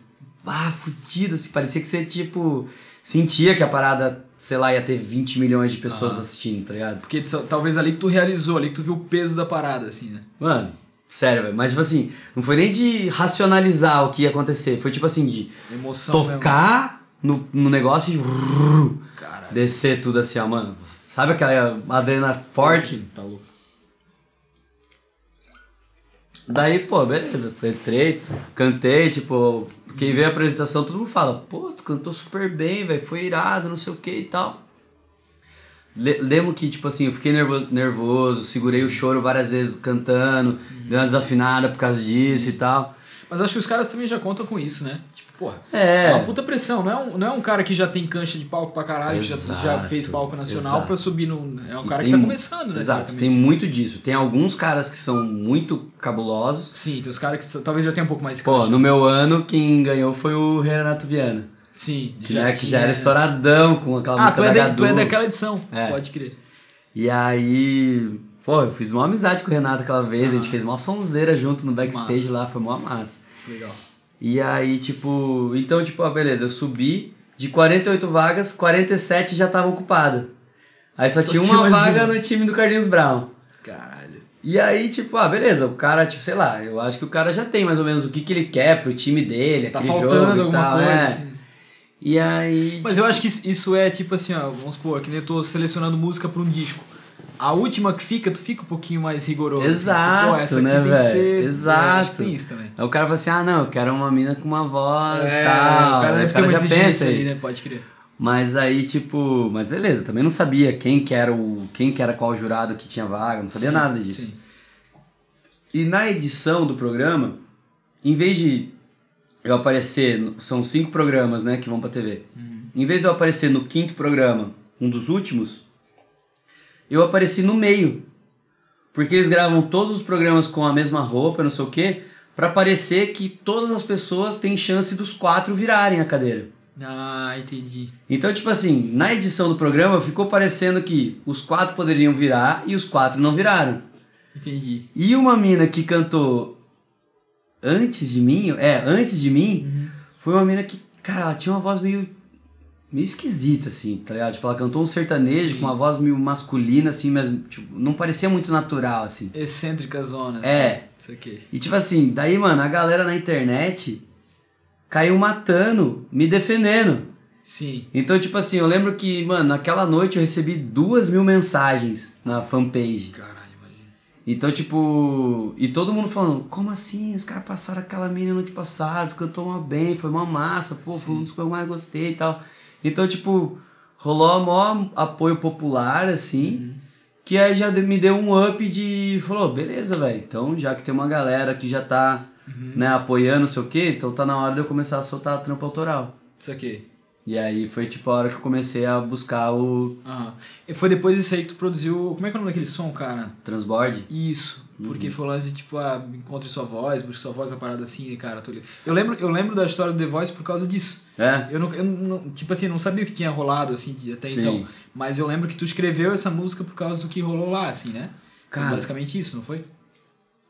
[SPEAKER 2] ah, fudido, assim, parecia que você, tipo, sentia que a parada, sei lá, ia ter 20 milhões de pessoas assistindo, tá ligado?
[SPEAKER 1] Porque talvez ali que tu realizou, ali que tu viu o peso da parada, assim, né?
[SPEAKER 2] Mano, sério, velho. Mas, tipo assim, não foi nem de racionalizar o que ia acontecer. Foi, tipo assim, de
[SPEAKER 1] Emoção
[SPEAKER 2] tocar no, no negócio e descer tudo assim, ó, mano. Sabe aquela adrenalina forte?
[SPEAKER 1] Tá louco.
[SPEAKER 2] Daí, pô, beleza. Entrei, cantei, tipo... Quem vê a apresentação, todo mundo fala, pô, tu cantou super bem, velho. Foi irado, não sei o que e tal. Le- Lembro que, tipo assim, eu fiquei nervoso, nervoso, segurei o choro várias vezes cantando, dei uma desafinada por causa disso e tal.
[SPEAKER 1] Mas acho que os caras também já contam com isso, né? Tipo, porra,
[SPEAKER 2] É.
[SPEAKER 1] é uma puta pressão. Não é, um, não é um cara que já tem cancha de palco pra caralho, já, já fez palco nacional
[SPEAKER 2] exato.
[SPEAKER 1] pra subir no. É um
[SPEAKER 2] E
[SPEAKER 1] cara
[SPEAKER 2] tem-
[SPEAKER 1] que tá começando, né?
[SPEAKER 2] Exato, tem muito disso. Tem alguns caras que são muito cabulosos.
[SPEAKER 1] Sim, tem os caras que só- talvez já tenham um pouco mais de
[SPEAKER 2] Pô,
[SPEAKER 1] cancha.
[SPEAKER 2] no meu ano, quem ganhou foi o Renato Viana.
[SPEAKER 1] Sim,
[SPEAKER 2] Que já, que já era estouradão com aquela
[SPEAKER 1] Ah,
[SPEAKER 2] música
[SPEAKER 1] tu é,
[SPEAKER 2] da
[SPEAKER 1] de- tu é daquela edição,
[SPEAKER 2] É.
[SPEAKER 1] pode crer.
[SPEAKER 2] E aí, pô, eu fiz uma amizade com o Renato aquela vez, a gente
[SPEAKER 1] Ah.
[SPEAKER 2] fez uma sonzeira junto no backstage
[SPEAKER 1] Massa.
[SPEAKER 2] lá, foi mó massa.
[SPEAKER 1] Legal.
[SPEAKER 2] E aí, tipo, então, tipo, ah, beleza, eu subi, de 48 vagas, 47 já estavam ocupadas. Aí só tinha
[SPEAKER 1] tinha
[SPEAKER 2] uma vaga no time do Carlinhos Brown.
[SPEAKER 1] Caralho.
[SPEAKER 2] E aí, tipo, ah, beleza, o cara, tipo, sei lá, eu acho que o cara já tem mais ou menos o que, que ele quer pro time dele,
[SPEAKER 1] Tá
[SPEAKER 2] aquele
[SPEAKER 1] faltando
[SPEAKER 2] jogo e
[SPEAKER 1] alguma
[SPEAKER 2] tal,
[SPEAKER 1] coisa.
[SPEAKER 2] é.
[SPEAKER 1] assim.
[SPEAKER 2] E aí,
[SPEAKER 1] Mas eu acho que isso- isso é tipo assim, ó, vamos supor, que nem eu tô selecionando música pra um disco. A última que fica, tu fica um pouquinho mais rigoroso. assim,
[SPEAKER 2] Exato,
[SPEAKER 1] tipo, pô, essa aqui
[SPEAKER 2] né,
[SPEAKER 1] tem que
[SPEAKER 2] velho?
[SPEAKER 1] ser.
[SPEAKER 2] Exato.
[SPEAKER 1] É, que tem isso também.
[SPEAKER 2] Aí o cara fala assim, ah, não, eu quero uma mina com uma voz e
[SPEAKER 1] É,
[SPEAKER 2] tal.
[SPEAKER 1] o cara deve ter uma exigência aí,
[SPEAKER 2] isso.
[SPEAKER 1] né? Pode crer.
[SPEAKER 2] Mas aí, tipo, mas beleza, também não sabia quem que era o. quem que era qual jurado que tinha vaga, não sabia
[SPEAKER 1] Sim,
[SPEAKER 2] nada disso.
[SPEAKER 1] sim.
[SPEAKER 2] E na edição do programa, em vez de eu aparecer, são cinco programas, né, que vão pra TV.
[SPEAKER 1] Uhum.
[SPEAKER 2] Em vez de eu aparecer no quinto programa, um dos últimos, eu apareci no meio. Porque eles gravam todos os programas com a mesma roupa, não sei o quê, pra parecer que todas as pessoas têm chance dos quatro virarem a cadeira.
[SPEAKER 1] Ah, entendi.
[SPEAKER 2] Então, tipo assim, na edição do programa ficou parecendo que os quatro poderiam virar e os quatro não viraram.
[SPEAKER 1] Entendi.
[SPEAKER 2] E uma mina que cantou antes de mim, é, antes de mim, foi uma mina que, cara, ela tinha uma voz meio meio esquisita, assim, tá ligado? Tipo, ela cantou um sertanejo
[SPEAKER 1] Sim.
[SPEAKER 2] com uma voz meio masculina, assim, mas, tipo, não parecia muito natural, assim.
[SPEAKER 1] Excêntrica zona. assim.
[SPEAKER 2] É.
[SPEAKER 1] Isso aqui.
[SPEAKER 2] E, tipo assim, daí, mano, a galera na internet caiu matando, me defendendo.
[SPEAKER 1] Sim.
[SPEAKER 2] Então, tipo assim, eu lembro que, mano, naquela noite eu recebi duas mil mensagens na fanpage.
[SPEAKER 1] Caralho, imagina.
[SPEAKER 2] Então, tipo. E todo mundo falando, como assim? Os caras passaram aquela mina no ano passado, tu cantou uma bem, foi uma massa, pô, foi um dos que eu mais gostei e tal. Então, tipo, rolou o maior apoio popular, assim, que aí já me deu um up de. Falou, beleza, velho. Então, já que tem uma galera que já tá, né, apoiando, não sei o quê, então tá na hora de eu começar a soltar trampo autoral.
[SPEAKER 1] Isso aqui.
[SPEAKER 2] E aí foi tipo a hora que eu comecei a buscar o
[SPEAKER 1] Aham. E foi depois disso aí que tu produziu. Como é que é o nome daquele som, cara?
[SPEAKER 2] transborde.
[SPEAKER 1] Isso.
[SPEAKER 2] Uhum.
[SPEAKER 1] Porque foi o lance de, tipo, ah, encontre sua voz, busque sua voz, a parada assim, cara, tô. Eu lembro, eu lembro da história do The Voice por causa disso.
[SPEAKER 2] É?
[SPEAKER 1] Eu não, eu não tipo assim, não sabia o que tinha rolado, assim, até
[SPEAKER 2] Sim.
[SPEAKER 1] então. Mas eu lembro que tu escreveu essa música por causa do que rolou lá, assim, né? Foi
[SPEAKER 2] Cara.
[SPEAKER 1] basicamente isso, não foi?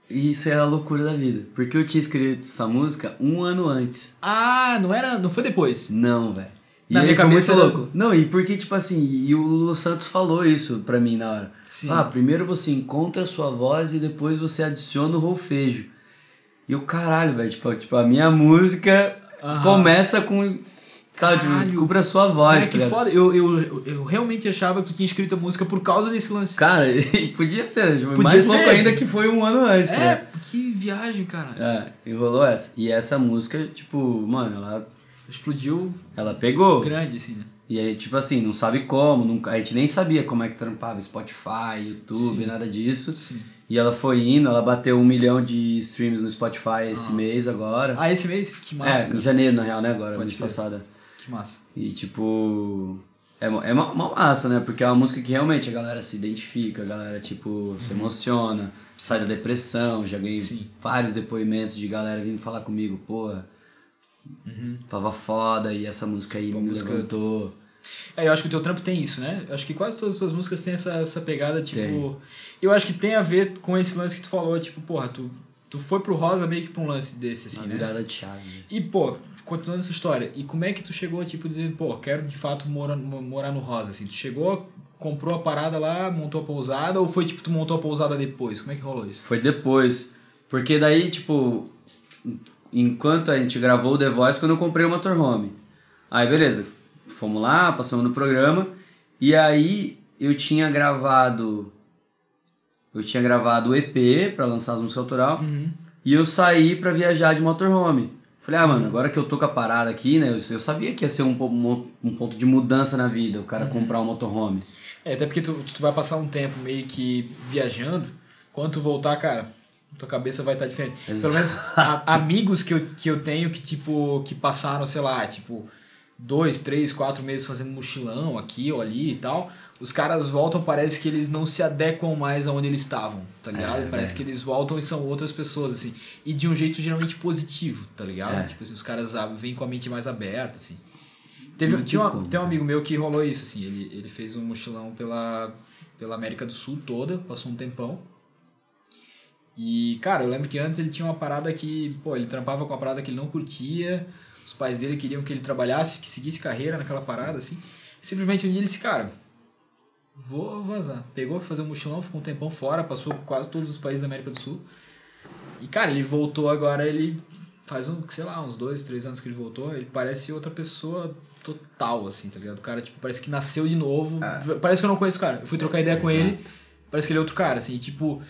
[SPEAKER 2] Isso é a loucura da vida. Porque eu tinha escrito essa música um ano antes.
[SPEAKER 1] Ah, não era. Não foi depois.
[SPEAKER 2] Não, velho. E
[SPEAKER 1] Na
[SPEAKER 2] aí
[SPEAKER 1] minha cabeça
[SPEAKER 2] muito
[SPEAKER 1] era-
[SPEAKER 2] louco. Não, e porque, tipo assim, e o Lulu Santos falou isso pra mim na hora.
[SPEAKER 1] Sim.
[SPEAKER 2] Ah, primeiro você encontra a sua voz e depois você adiciona o rolfejo. E o caralho, velho, tipo, tipo, a minha música começa com. Sabe, tipo, descubra a sua voz,
[SPEAKER 1] Cara,
[SPEAKER 2] tá
[SPEAKER 1] que
[SPEAKER 2] ligado?
[SPEAKER 1] foda. Eu, eu, eu, realmente achava que tinha escrito a música por causa desse lance.
[SPEAKER 2] Cara, e podia ser, tipo,
[SPEAKER 1] Podia
[SPEAKER 2] mais
[SPEAKER 1] ser.
[SPEAKER 2] louco ainda que foi um ano antes, né?
[SPEAKER 1] é, que viagem, cara.
[SPEAKER 2] É, enrolou essa. E essa música, tipo, mano, ela,
[SPEAKER 1] Explodiu
[SPEAKER 2] ela pegou.
[SPEAKER 1] grande, assim, né?
[SPEAKER 2] E aí, tipo assim, não sabe como, nunca, a gente nem sabia como é que trampava Spotify, YouTube,
[SPEAKER 1] Sim.
[SPEAKER 2] nada disso.
[SPEAKER 1] Sim.
[SPEAKER 2] E ela foi indo, ela bateu um milhão de streams no Spotify esse mês agora.
[SPEAKER 1] Ah, esse mês? Que massa.
[SPEAKER 2] é,
[SPEAKER 1] cara.
[SPEAKER 2] em janeiro, na real, né? Agora, mês
[SPEAKER 1] crer.
[SPEAKER 2] passado.
[SPEAKER 1] Que massa.
[SPEAKER 2] E tipo. É, é uma, uma massa, né? Porque é uma música que realmente a galera se identifica, a galera, tipo, se emociona, sai da depressão. Já ganhei
[SPEAKER 1] Uhum. Sim.
[SPEAKER 2] vários depoimentos de galera vindo falar comigo, pô. Tava foda e essa música aí
[SPEAKER 1] Uhum. Pô,
[SPEAKER 2] me
[SPEAKER 1] música-
[SPEAKER 2] levantou.
[SPEAKER 1] É, eu acho que o teu trampo tem isso, né? Eu acho que quase todas as tuas músicas têm essa, essa pegada, tipo.
[SPEAKER 2] Tem.
[SPEAKER 1] Eu acho que tem a ver com esse lance que tu falou, tipo, porra, tu, tu foi pro Rosa meio que pra um lance desse, assim,
[SPEAKER 2] Uma
[SPEAKER 1] né?
[SPEAKER 2] virada de chave.
[SPEAKER 1] E, pô, continuando essa história, e como é que tu chegou, tipo, dizendo, pô, quero de fato morar, mo- morar no Rosa, assim? Tu chegou, comprou a parada lá, montou a pousada, ou foi, tipo, tu montou a pousada depois? Como é que rolou isso?
[SPEAKER 2] Foi depois. Porque daí, tipo, enquanto a gente gravou o The Voice, quando eu comprei o motorhome. Aí, beleza. Fomos lá, passamos no programa. E aí, eu tinha gravado... Eu tinha gravado o EP pra lançar as músicas autoral. E eu saí pra viajar de motorhome. Falei, ah, mano, agora que eu tô com a parada aqui, né? Eu, eu sabia que ia ser um, um, um ponto de mudança na vida, o cara comprar um motorhome.
[SPEAKER 1] É, até porque tu, tu vai passar um tempo meio que viajando, quando tu voltar, cara, tua cabeça vai estar diferente. Pelo
[SPEAKER 2] Exato.
[SPEAKER 1] menos a- amigos que eu, que eu tenho que, tipo, que passaram, sei lá, tipo, dois, três, quatro meses fazendo mochilão aqui ou ali e tal. Os caras voltam, parece que eles não se adequam mais aonde eles estavam, tá ligado?
[SPEAKER 2] É,
[SPEAKER 1] parece
[SPEAKER 2] velho.
[SPEAKER 1] que eles voltam e são outras pessoas, assim. E de um jeito geralmente positivo, tá ligado?
[SPEAKER 2] É.
[SPEAKER 1] Tipo assim, os caras vêm com a mente mais aberta, assim. Teve, tinha uma- tem um amigo meu que rolou isso, assim. Ele, ele fez um mochilão pela, pela América do Sul toda, passou um tempão. E, cara, eu lembro que antes ele tinha uma parada que, pô, ele trampava com uma parada que ele não curtia. Os pais dele queriam que ele trabalhasse, que seguisse carreira naquela parada, assim. Simplesmente um dia ele disse, cara, vou vazar. Pegou, foi fazer um mochilão, ficou um tempão fora, passou por quase todos os países da América do Sul. E, cara, ele voltou agora, ele faz, um, sei lá, uns dois, três anos que ele voltou, ele parece outra pessoa total, assim, tá ligado? O cara, tipo, parece que nasceu de novo. Parece que eu não conheço o cara. Eu fui trocar ideia com ele, parece que ele é outro cara, assim, e, tipo,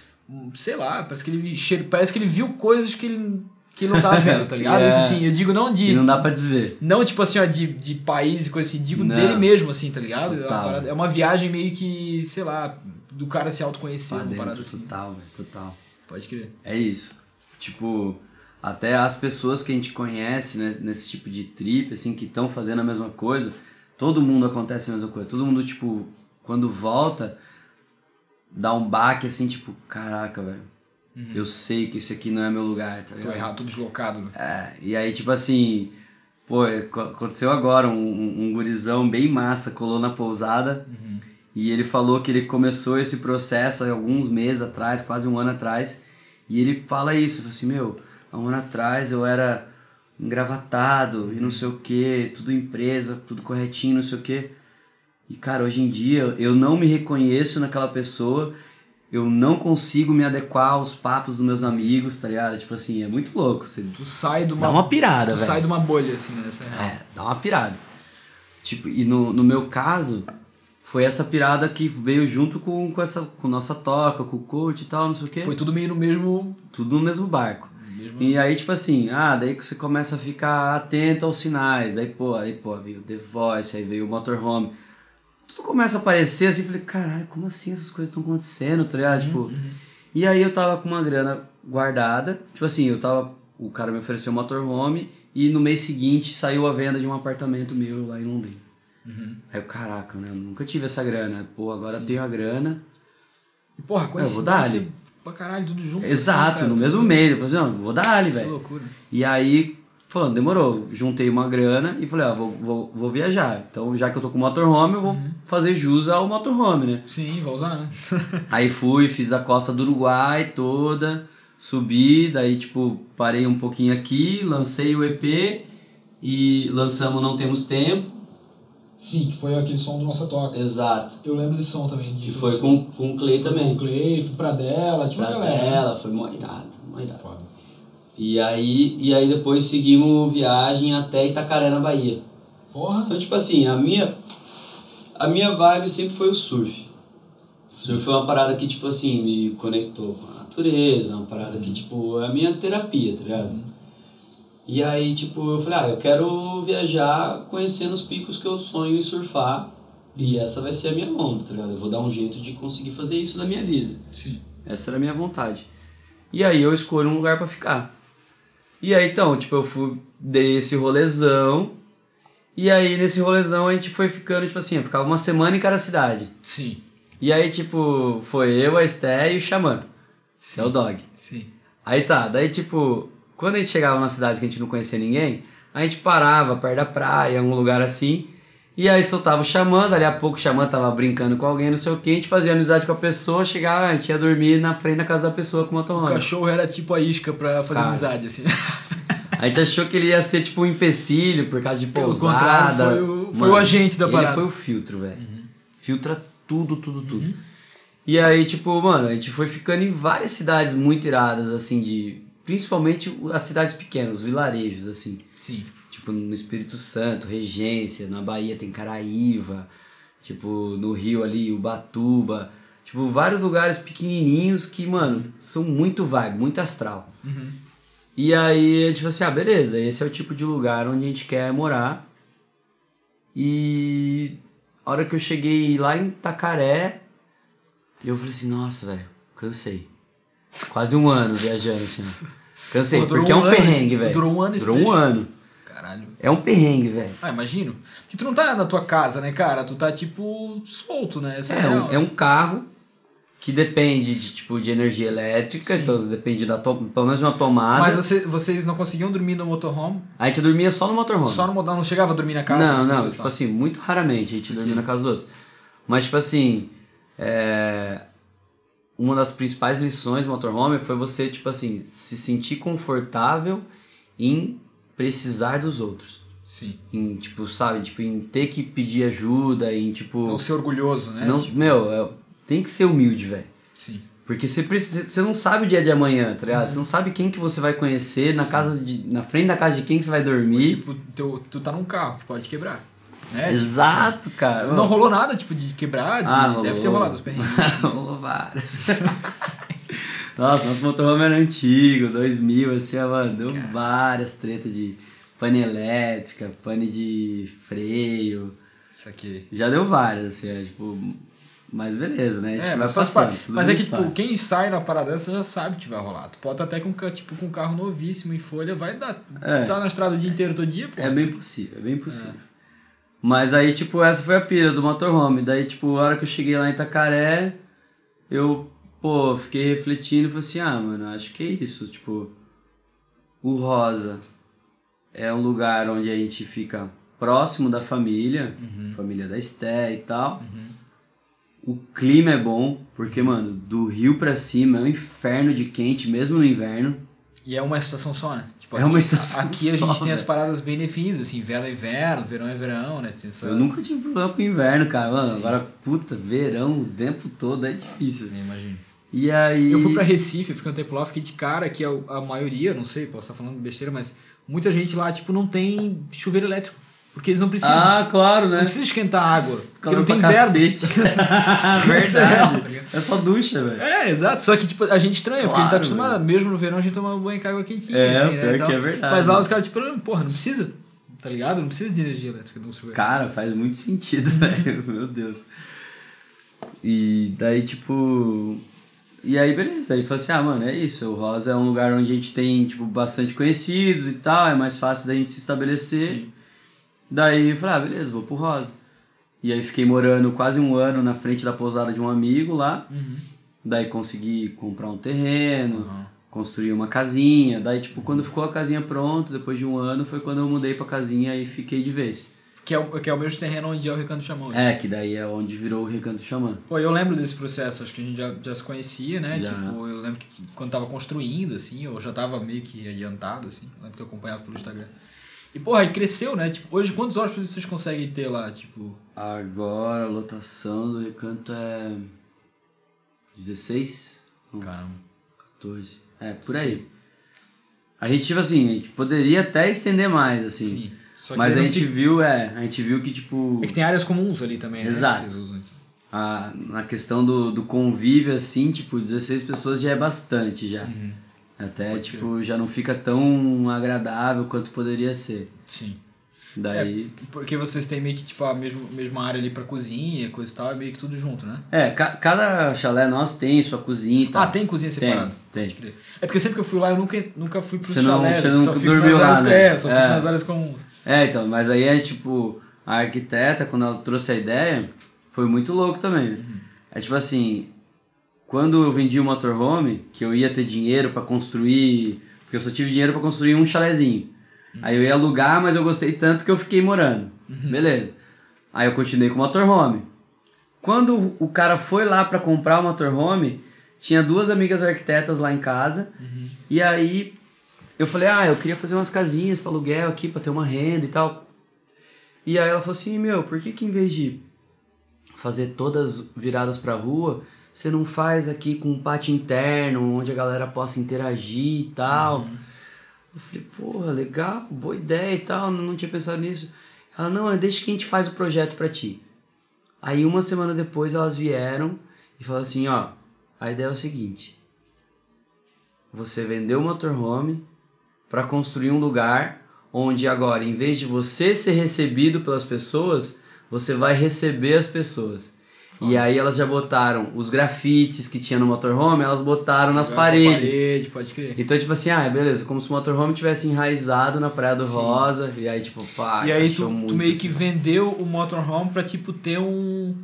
[SPEAKER 1] sei lá, parece que ele cheira- parece que ele viu coisas que ele, que ele não tava vendo, tá ligado?
[SPEAKER 2] É.
[SPEAKER 1] Isso, assim, eu digo não de.
[SPEAKER 2] E não dá pra desver.
[SPEAKER 1] Não, tipo assim, ó, de, de país e coisa assim, digo
[SPEAKER 2] Não.
[SPEAKER 1] dele mesmo, assim, tá ligado? É uma,
[SPEAKER 2] Total.
[SPEAKER 1] parada- é uma viagem meio que, sei lá, do cara se autoconhecer, uma parada assim.
[SPEAKER 2] total, velho, total.
[SPEAKER 1] Pode crer.
[SPEAKER 2] É isso. Tipo, até as pessoas que a gente conhece né, nesse tipo de trip, assim, que estão fazendo a mesma coisa, todo mundo acontece a mesma coisa. Todo mundo, tipo, quando volta, dá um baque assim, tipo, caraca, velho. Eu sei que esse aqui não é meu lugar, tá
[SPEAKER 1] Tô
[SPEAKER 2] ligado?
[SPEAKER 1] errado, tô deslocado, né?
[SPEAKER 2] É, e aí, tipo assim, pô, ac- aconteceu agora, um, um, um gurizão bem massa colou na pousada e ele falou que ele começou esse processo há alguns meses atrás, quase um ano atrás, e ele fala isso, fala assim, meu, há um ano atrás eu era engravatado e não sei o que, tudo empresa, tudo corretinho, não sei o que. E cara, hoje em dia eu não me reconheço naquela pessoa, eu não consigo me adequar aos papos dos meus amigos, tá ligado? Tipo assim, é muito louco. Você
[SPEAKER 1] Tu sai de uma,
[SPEAKER 2] Dá uma pirada,
[SPEAKER 1] tu
[SPEAKER 2] velho.
[SPEAKER 1] sai de uma bolha, assim, né? É.
[SPEAKER 2] É, dá uma pirada. Tipo, e no, no meu caso, foi essa pirada que veio junto com, com essa com nossa toca, com o coach e tal, não sei o quê.
[SPEAKER 1] Foi tudo meio no mesmo.
[SPEAKER 2] tudo no mesmo barco.
[SPEAKER 1] mesmo-
[SPEAKER 2] E aí, tipo assim, ah, daí que você começa a ficar atento aos sinais. Daí, pô, aí, pô, veio The Voice, aí veio o Motorhome. Tudo começa a aparecer assim, eu falei, caralho, como assim essas coisas estão acontecendo, tá ligado? Tipo, e aí eu tava com uma grana guardada, tipo assim, eu tava, o cara me ofereceu um motorhome e no mês seguinte saiu a venda de um apartamento meu lá em Londrina. Aí eu, caraca, né, eu nunca tive essa grana. Pô, agora eu tenho a grana.
[SPEAKER 1] E, porra,
[SPEAKER 2] Eu vou dar
[SPEAKER 1] coincidência
[SPEAKER 2] ali.
[SPEAKER 1] pra caralho, tudo junto.
[SPEAKER 2] Exato,
[SPEAKER 1] assim, cara,
[SPEAKER 2] no mesmo mês. Eu falei assim, ó, vou dar ali,
[SPEAKER 1] Que
[SPEAKER 2] velho.
[SPEAKER 1] loucura.
[SPEAKER 2] E aí, falando, demorou. Juntei uma grana e falei, ó, vou, vou, vou viajar. Então, já que eu tô com motorhome, eu vou
[SPEAKER 1] Uhum.
[SPEAKER 2] fazer jus ao motorhome, né?
[SPEAKER 1] Sim, vai usar, né?
[SPEAKER 2] Aí fui, fiz a costa do Uruguai toda, subi, daí, tipo, parei um pouquinho aqui, lancei o EP e lançamos Não Temos Tempo.
[SPEAKER 1] Sim, que foi aquele som do Nossa Toca.
[SPEAKER 2] Exato.
[SPEAKER 1] Eu lembro desse som também.
[SPEAKER 2] Que foi com, com o Clay
[SPEAKER 1] Foi
[SPEAKER 2] também.
[SPEAKER 1] com o Clay, fui pra dela, tipo
[SPEAKER 2] Pra
[SPEAKER 1] galera.
[SPEAKER 2] dela, foi mó irado, mó irado.
[SPEAKER 1] Foda.
[SPEAKER 2] E aí, e aí depois seguimos viagem até Itacaré, na Bahia.
[SPEAKER 1] Porra.
[SPEAKER 2] Então, tipo assim, a minha, a minha vibe sempre foi o surf. Surf foi uma parada que, tipo assim, me conectou com a natureza, uma parada que, tipo, é a minha terapia, tá ligado? E aí, tipo, eu falei, ah, eu quero viajar conhecendo os picos que eu sonho em surfar. E essa vai ser a minha onda, tá ligado? Eu vou dar um jeito de conseguir fazer isso na minha vida.
[SPEAKER 1] Sim.
[SPEAKER 2] Essa era a minha vontade. E aí eu escolho um lugar pra ficar. E aí então, tipo, eu fui, dei esse rolezão. E aí nesse rolezão a gente foi ficando, tipo assim, eu ficava uma semana em cada cidade.
[SPEAKER 1] Sim.
[SPEAKER 2] E aí, tipo, foi eu, a Esté e o Xamã. Que é o dog.
[SPEAKER 1] Sim.
[SPEAKER 2] Aí tá, daí tipo, quando a gente chegava numa cidade que a gente não conhecia ninguém, a gente parava perto da praia, algum lugar assim, e aí soltava o xamã, dali a pouco o xamã tava brincando com alguém, não sei o que, a gente fazia amizade com a pessoa, chegava, a gente ia dormir na frente da casa da pessoa com o
[SPEAKER 1] O
[SPEAKER 2] motorhome.
[SPEAKER 1] cachorro era tipo a isca pra fazer
[SPEAKER 2] Cara.
[SPEAKER 1] amizade, assim.
[SPEAKER 2] A gente achou que ele ia ser tipo um empecilho por causa de
[SPEAKER 1] Pelo
[SPEAKER 2] pousada.
[SPEAKER 1] contrário, foi o- foi o agente da
[SPEAKER 2] ele
[SPEAKER 1] parada.
[SPEAKER 2] foi o filtro, velho. Filtra tudo, tudo, tudo. E aí, tipo, mano, a gente foi ficando em várias cidades muito iradas, assim, de. Principalmente as cidades pequenas, os vilarejos, assim.
[SPEAKER 1] Sim.
[SPEAKER 2] Tipo, no Espírito Santo, Regência, na Bahia tem Caraíva, tipo, no Rio ali, Ubatuba. Tipo, vários lugares pequenininhos que, mano, são muito vibe, muito astral. E aí a gente falou assim, ah, beleza, esse é o tipo de lugar onde a gente quer morar. E a hora que eu cheguei lá em Tacaré, eu falei assim, nossa, velho, cansei. Quase um ano viajando, assim. Cansei,
[SPEAKER 1] Pô,
[SPEAKER 2] porque é
[SPEAKER 1] um
[SPEAKER 2] um
[SPEAKER 1] ano
[SPEAKER 2] perrengue, velho.
[SPEAKER 1] durou um ano
[SPEAKER 2] Durou um ano.
[SPEAKER 1] Caralho.
[SPEAKER 2] É um perrengue, velho.
[SPEAKER 1] Ah, imagino. Que tu não tá na tua casa, né, cara? Tu tá, tipo, solto, né? Essa
[SPEAKER 2] É,
[SPEAKER 1] real,
[SPEAKER 2] um, é um carro que depende de, tipo, de energia elétrica,
[SPEAKER 1] Sim.
[SPEAKER 2] então depende da to- pelo menos de uma tomada.
[SPEAKER 1] Mas você- vocês não conseguiam dormir no motorhome?
[SPEAKER 2] A gente dormia só no motorhome.
[SPEAKER 1] Só no motorhome? Não chegava a dormir na casa
[SPEAKER 2] não,
[SPEAKER 1] das
[SPEAKER 2] não,
[SPEAKER 1] pessoas?
[SPEAKER 2] tipo
[SPEAKER 1] tá?
[SPEAKER 2] assim, muito raramente a gente dormia na casa dos outros. Mas, tipo assim, é, uma das principais lições do motorhome foi você, tipo assim, se sentir confortável em precisar dos outros.
[SPEAKER 1] Sim.
[SPEAKER 2] Em, tipo, sabe, tipo, em ter que pedir ajuda, em, tipo...
[SPEAKER 1] Não ser orgulhoso, né?
[SPEAKER 2] não,
[SPEAKER 1] Tipo,
[SPEAKER 2] meu, é- tem que ser humilde, velho.
[SPEAKER 1] Sim.
[SPEAKER 2] Porque você precisa, você não sabe o dia de amanhã, tá ligado? Você não sabe quem que você vai conhecer, na casa de, na frente da casa de quem que você vai dormir.
[SPEAKER 1] Tipo, teu, tu tá num carro que pode quebrar. Né? Tipo,
[SPEAKER 2] Exato, cara.
[SPEAKER 1] assim, não rolou nada, tipo, de quebrar, de-
[SPEAKER 2] Ah, rolou.
[SPEAKER 1] deve ter rolado os perrengues. assim.
[SPEAKER 2] rolou vários. Nossa, nosso motorhome era antigo, 2000, assim, mano, deu várias tretas de pane elétrica, pane de freio.
[SPEAKER 1] Isso aqui.
[SPEAKER 2] Já deu várias, assim, ó, tipo, mas beleza, né?
[SPEAKER 1] É,
[SPEAKER 2] vai
[SPEAKER 1] mas faz
[SPEAKER 2] passando.
[SPEAKER 1] Mas é que, tipo, quem sai na parada dessa já sabe que vai rolar. Tu pode até com, tipo, com um carro novíssimo em folha, vai dar.
[SPEAKER 2] É.
[SPEAKER 1] Tu tá na estrada o dia inteiro, todo dia, pô.
[SPEAKER 2] É bem possível, é bem possível. Mas aí, tipo, essa foi a pira do motorhome. Daí, tipo, a hora que eu cheguei lá em Itacaré, eu, pô, fiquei refletindo e falei assim, ah, mano, acho que é isso. Tipo, o Rosa é um lugar onde a gente fica próximo da família, família da Esté e tal. O clima é bom, porque, mano, do rio pra cima é um inferno de quente, mesmo no inverno.
[SPEAKER 1] E é uma estação só, né? Tipo,
[SPEAKER 2] É
[SPEAKER 1] aqui-
[SPEAKER 2] uma estação
[SPEAKER 1] Aqui a
[SPEAKER 2] só,
[SPEAKER 1] gente tem as paradas bem definidas, assim, verão é inverno, verão é verão, né? Essa...
[SPEAKER 2] Eu nunca tive problema com inverno, cara. Mano, agora, puta, verão o tempo todo é difícil.
[SPEAKER 1] Eu imagino.
[SPEAKER 2] E aí.
[SPEAKER 1] Eu fui pra Recife, fiquei um tempo lá, fiquei de cara que a, a maioria, não sei, posso estar falando besteira, mas muita gente lá, tipo, não tem chuveiro elétrico. Porque eles não precisam.
[SPEAKER 2] Ah, claro, né?
[SPEAKER 1] não precisa esquentar a água.
[SPEAKER 2] Calor
[SPEAKER 1] não tem
[SPEAKER 2] cacete.
[SPEAKER 1] Tá
[SPEAKER 2] Verdade.
[SPEAKER 1] ligado?
[SPEAKER 2] É só ducha, velho.
[SPEAKER 1] É, exato. Só que, tipo, a gente estranha, porque a gente tá
[SPEAKER 2] Claro,
[SPEAKER 1] acostumado, mesmo no verão, a gente toma banho com água quentinha.
[SPEAKER 2] É,
[SPEAKER 1] assim,
[SPEAKER 2] pior
[SPEAKER 1] né,
[SPEAKER 2] que é verdade.
[SPEAKER 1] Mas lá os caras, tipo, porra, não precisa. Tá ligado? Não precisa de energia elétrica do chuveiro.
[SPEAKER 2] Cara, faz muito sentido, velho. Meu Deus. E daí, tipo. E aí, beleza. Aí falou assim: ah, mano, é isso. O Rosa é um lugar onde a gente tem, tipo, bastante conhecidos e tal. É mais fácil da gente se estabelecer.
[SPEAKER 1] Sim.
[SPEAKER 2] Daí eu falei, ah, beleza, vou pro Rosa. E aí fiquei morando quase um ano na frente da pousada de um amigo lá.
[SPEAKER 1] Uhum.
[SPEAKER 2] Daí consegui comprar um terreno,
[SPEAKER 1] Uhum.
[SPEAKER 2] construir uma casinha. Daí, tipo, quando ficou a casinha pronta, depois de um ano, foi quando eu mudei pra casinha e fiquei de vez.
[SPEAKER 1] Que é, o, que é o mesmo terreno onde é o Recanto Chamão.
[SPEAKER 2] É, que daí é onde virou o Recanto Xamã.
[SPEAKER 1] Pô, eu lembro desse processo, acho que a gente já, já se conhecia, né?
[SPEAKER 2] Já.
[SPEAKER 1] Tipo, eu lembro que quando tava construindo, assim, eu já tava meio que adiantado, assim. Eu lembro que eu acompanhava pelo Instagram. E, porra, aí cresceu, né? Tipo, hoje quantos hóspedes vocês conseguem ter lá? Tipo,
[SPEAKER 2] Agora a lotação do Recanto é 16? Não,
[SPEAKER 1] caramba.
[SPEAKER 2] 14. É, por aí. A gente, tipo assim, a gente poderia até estender mais, assim.
[SPEAKER 1] Sim.
[SPEAKER 2] Mas a gente
[SPEAKER 1] fica-
[SPEAKER 2] viu, é, a gente viu que, tipo,
[SPEAKER 1] É que tem áreas comuns ali também, né?
[SPEAKER 2] Exato.
[SPEAKER 1] Usam. então.
[SPEAKER 2] a, na questão do, do convívio, assim, tipo, 16 pessoas já é bastante, já.
[SPEAKER 1] Uhum.
[SPEAKER 2] Até, tipo, já não fica tão agradável quanto poderia ser.
[SPEAKER 1] Sim.
[SPEAKER 2] Daí...
[SPEAKER 1] É, porque vocês têm meio que, tipo, a mesma, mesma área ali pra cozinha, coisa e tal, é meio que tudo junto, né?
[SPEAKER 2] É, ca- cada chalé nosso tem sua cozinha e tal.
[SPEAKER 1] Ah, tem cozinha separada?
[SPEAKER 2] Tem,
[SPEAKER 1] crer. É porque sempre que eu fui lá, eu nunca, nunca fui pros
[SPEAKER 2] Você não-
[SPEAKER 1] chalés,
[SPEAKER 2] você
[SPEAKER 1] só
[SPEAKER 2] nunca
[SPEAKER 1] fico
[SPEAKER 2] dormiu lá,
[SPEAKER 1] áreas,
[SPEAKER 2] né?
[SPEAKER 1] É, só fico
[SPEAKER 2] É.
[SPEAKER 1] nas áreas comuns.
[SPEAKER 2] É, então, mas aí é tipo, a arquiteta, quando ela trouxe a ideia, foi muito louco também. né? É tipo assim, quando eu vendi o motorhome, que eu ia ter dinheiro pra construir, porque eu só tive dinheiro pra construir um Aí eu ia alugar, mas eu gostei tanto que eu fiquei morando. Beleza. Aí eu continuei com o motorhome. Quando o cara foi lá pra comprar o motorhome, tinha duas amigas arquitetas lá em casa. E aí eu falei, ah, eu queria fazer umas casinhas para aluguel aqui, para ter uma renda e tal. E aí ela falou assim, meu, por que que em vez de fazer todas viradas pra rua, você não faz aqui com um pátio interno, onde a galera possa interagir e tal? Eu falei, porra, legal, boa ideia e tal, não, tinha pensado nisso. Ela, não, é deixa que a gente faz o projeto pra ti. Aí uma semana depois elas vieram e falaram assim, ó, a ideia é o seguinte, você vendeu o motorhome para construir um lugar onde agora, em vez de você ser recebido pelas pessoas, você vai receber as pessoas. E aí elas já botaram os grafites que tinha no motorhome, elas botaram nas
[SPEAKER 1] Jogaram na
[SPEAKER 2] paredes.
[SPEAKER 1] Parede, pode crer.
[SPEAKER 2] Então, tipo assim, ah, beleza, como se o motorhome tivesse enraizado na Praia do
[SPEAKER 1] Sim.
[SPEAKER 2] Rosa. E aí, tipo, pá,
[SPEAKER 1] e aí tu, tu meio
[SPEAKER 2] assim.
[SPEAKER 1] que vendeu o motorhome pra, tipo, ter um...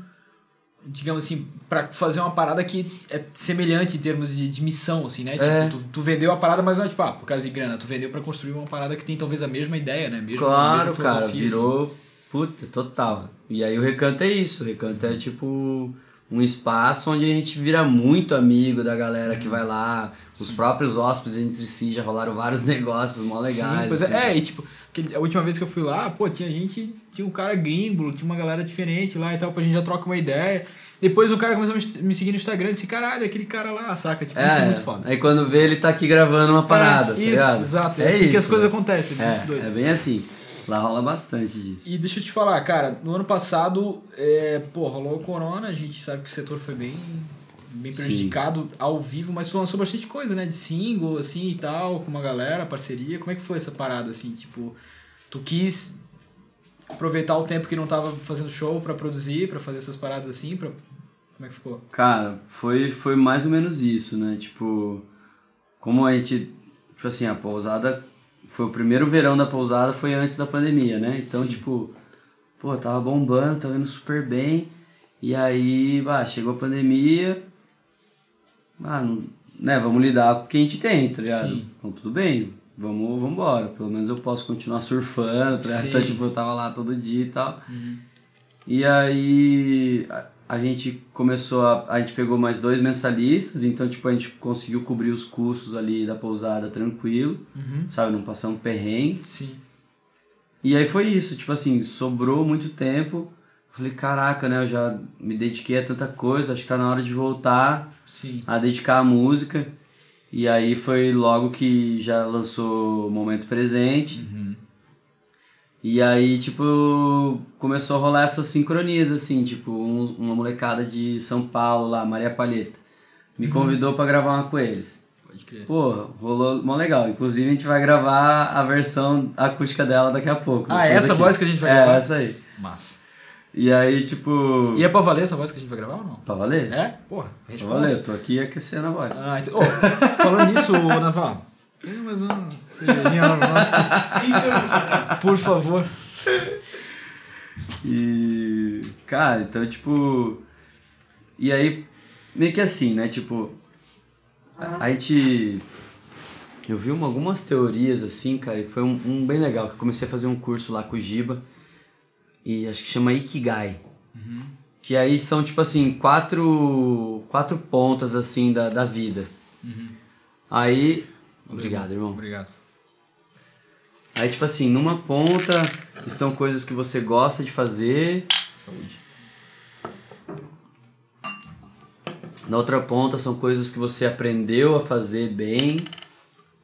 [SPEAKER 1] Digamos assim, pra fazer uma parada que é semelhante em termos de, de missão, assim, né? Tipo,
[SPEAKER 2] É.
[SPEAKER 1] tu, tu vendeu a parada, mas não é tipo, ah, por causa de grana. Tu vendeu pra construir uma parada que tem talvez a mesma ideia, né? Mesmo,
[SPEAKER 2] Claro, cara,
[SPEAKER 1] filosofia, assim.
[SPEAKER 2] Puta, total. E aí o recanto é isso. O recanto é tipo um espaço onde a gente vira muito amigo da galera que vai lá. Os próprios hóspedes entre si já rolaram vários negócios mó legais.
[SPEAKER 1] Sim, pois
[SPEAKER 2] assim.
[SPEAKER 1] é, é, e tipo, a última vez que eu fui lá, pô, tinha gente, tinha um cara gringo, tinha uma galera diferente lá e tal, pra gente já troca uma ideia. Depois o cara começou a me- seguir no Instagram e disse, caralho, aquele cara lá, saca? Tipo, isso é muito foda.
[SPEAKER 2] Aí quando vê ele tá aqui gravando uma parada,
[SPEAKER 1] É,
[SPEAKER 2] tá
[SPEAKER 1] isso,
[SPEAKER 2] ligado?
[SPEAKER 1] exato. É,
[SPEAKER 2] É
[SPEAKER 1] assim que as
[SPEAKER 2] isso,
[SPEAKER 1] coisas
[SPEAKER 2] velho.
[SPEAKER 1] acontecem, é.
[SPEAKER 2] É, é bem assim. Lá rola bastante disso.
[SPEAKER 1] E deixa eu te falar, cara, no ano passado, é, pô, rolou o corona, a gente sabe que o setor foi bem, bem
[SPEAKER 2] Sim.
[SPEAKER 1] prejudicado ao vivo, mas tu lançou bastante coisa, né? De single, assim e tal, com uma galera, parceria. Como é que foi essa parada, assim? Tipo, tu quis aproveitar o tempo que não tava fazendo show pra produzir, pra fazer essas paradas assim, pra... como é que ficou?
[SPEAKER 2] Cara, foi, foi mais ou menos isso, né? Tipo, como a gente. Tipo assim, a pousada. Foi o primeiro verão da pousada, foi antes da pandemia, né? Então,
[SPEAKER 1] Sim.
[SPEAKER 2] tipo, pô, tava bombando, tava indo super bem. E aí, bah, chegou a pandemia. Ah, não, né, vamos lidar com o que a gente tem, tá ligado?
[SPEAKER 1] Sim.
[SPEAKER 2] Então, tudo bem, vamos, vamos embora. Pelo menos eu posso continuar surfando, tá. Então, tipo, eu tava lá todo dia e tal. E aí a, gente começou a. A gente pegou mais dois mensalistas, então tipo, a gente conseguiu cobrir os custos ali da pousada tranquilo,
[SPEAKER 1] Uhum.
[SPEAKER 2] sabe? Não passamos perrengue.
[SPEAKER 1] Sim.
[SPEAKER 2] E aí foi isso, tipo assim, sobrou muito tempo. Falei, caraca, né? Eu já me dediquei a tanta coisa, acho que tá na hora de voltar
[SPEAKER 1] Sim.
[SPEAKER 2] a dedicar a música. E aí foi logo que já lançou o Momento Presente.
[SPEAKER 1] Uhum.
[SPEAKER 2] E aí, tipo, começou a rolar essas sincronias, assim, tipo, um- uma molecada de São Paulo lá, Maria Palheta, me
[SPEAKER 1] Uhum.
[SPEAKER 2] convidou pra gravar uma com eles.
[SPEAKER 1] Pode crer.
[SPEAKER 2] Pô, rolou mó legal. Inclusive, a gente vai gravar a versão acústica dela daqui a pouco.
[SPEAKER 1] Ah, é essa
[SPEAKER 2] aqui.
[SPEAKER 1] voz que a gente vai
[SPEAKER 2] é,
[SPEAKER 1] gravar?
[SPEAKER 2] essa aí.
[SPEAKER 1] Massa.
[SPEAKER 2] E aí, tipo...
[SPEAKER 1] E é pra valer essa voz que a gente vai gravar ou não?
[SPEAKER 2] Pra valer?
[SPEAKER 1] É? Porra,
[SPEAKER 2] Pra
[SPEAKER 1] resposta.
[SPEAKER 2] valer, eu tô aqui aquecendo a voz.
[SPEAKER 1] Ah, então, oh, falando nisso, Naval. É, mais uma cervejinha lá no nosso. Por favor.
[SPEAKER 2] E. Cara, então, tipo. E aí, meio que assim, né? Tipo. A, a gente. Eu vi uma, algumas teorias assim, cara, e foi um, um bem legal. Que eu comecei a fazer um curso lá com o Giba. E acho que chama Ikigai. Que aí são, tipo assim, quatro. Quatro pontas, assim, da, da vida. Aí. Obrigado, irmão.
[SPEAKER 1] Obrigado.
[SPEAKER 2] Aí, tipo assim, numa ponta estão coisas que você gosta de fazer.
[SPEAKER 1] Saúde.
[SPEAKER 2] Na outra ponta são coisas que você aprendeu a fazer bem.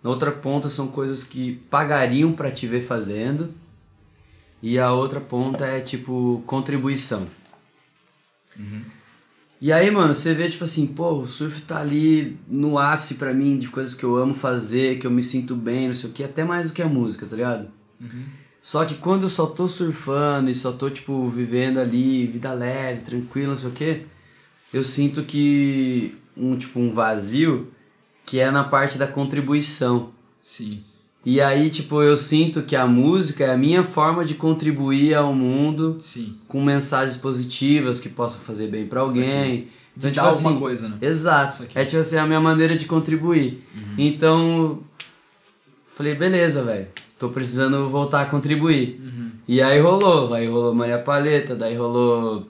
[SPEAKER 2] Na outra ponta são coisas que pagariam pra te ver fazendo. E a outra ponta é tipo contribuição. E aí, mano, você vê tipo assim, pô, o surf tá ali no ápice pra mim de coisas que eu amo fazer, que eu me sinto bem, não sei o que, até mais do que a música, tá ligado? Só que quando eu só tô surfando e só tô, tipo, vivendo ali, vida leve, tranquilo, não sei o que, eu sinto que um, tipo, um vazio que é na parte da contribuição.
[SPEAKER 1] Sim.
[SPEAKER 2] E aí, tipo, eu sinto que a música é a minha forma de contribuir ao mundo
[SPEAKER 1] Sim.
[SPEAKER 2] com mensagens positivas que possam fazer bem pra alguém.
[SPEAKER 1] De dar alguma coisa, né?
[SPEAKER 2] Exato. É tipo assim, a minha maneira de contribuir. Então, falei, beleza, velho. Tô precisando voltar a contribuir. E aí rolou. Aí rolou Maria Paleta, daí rolou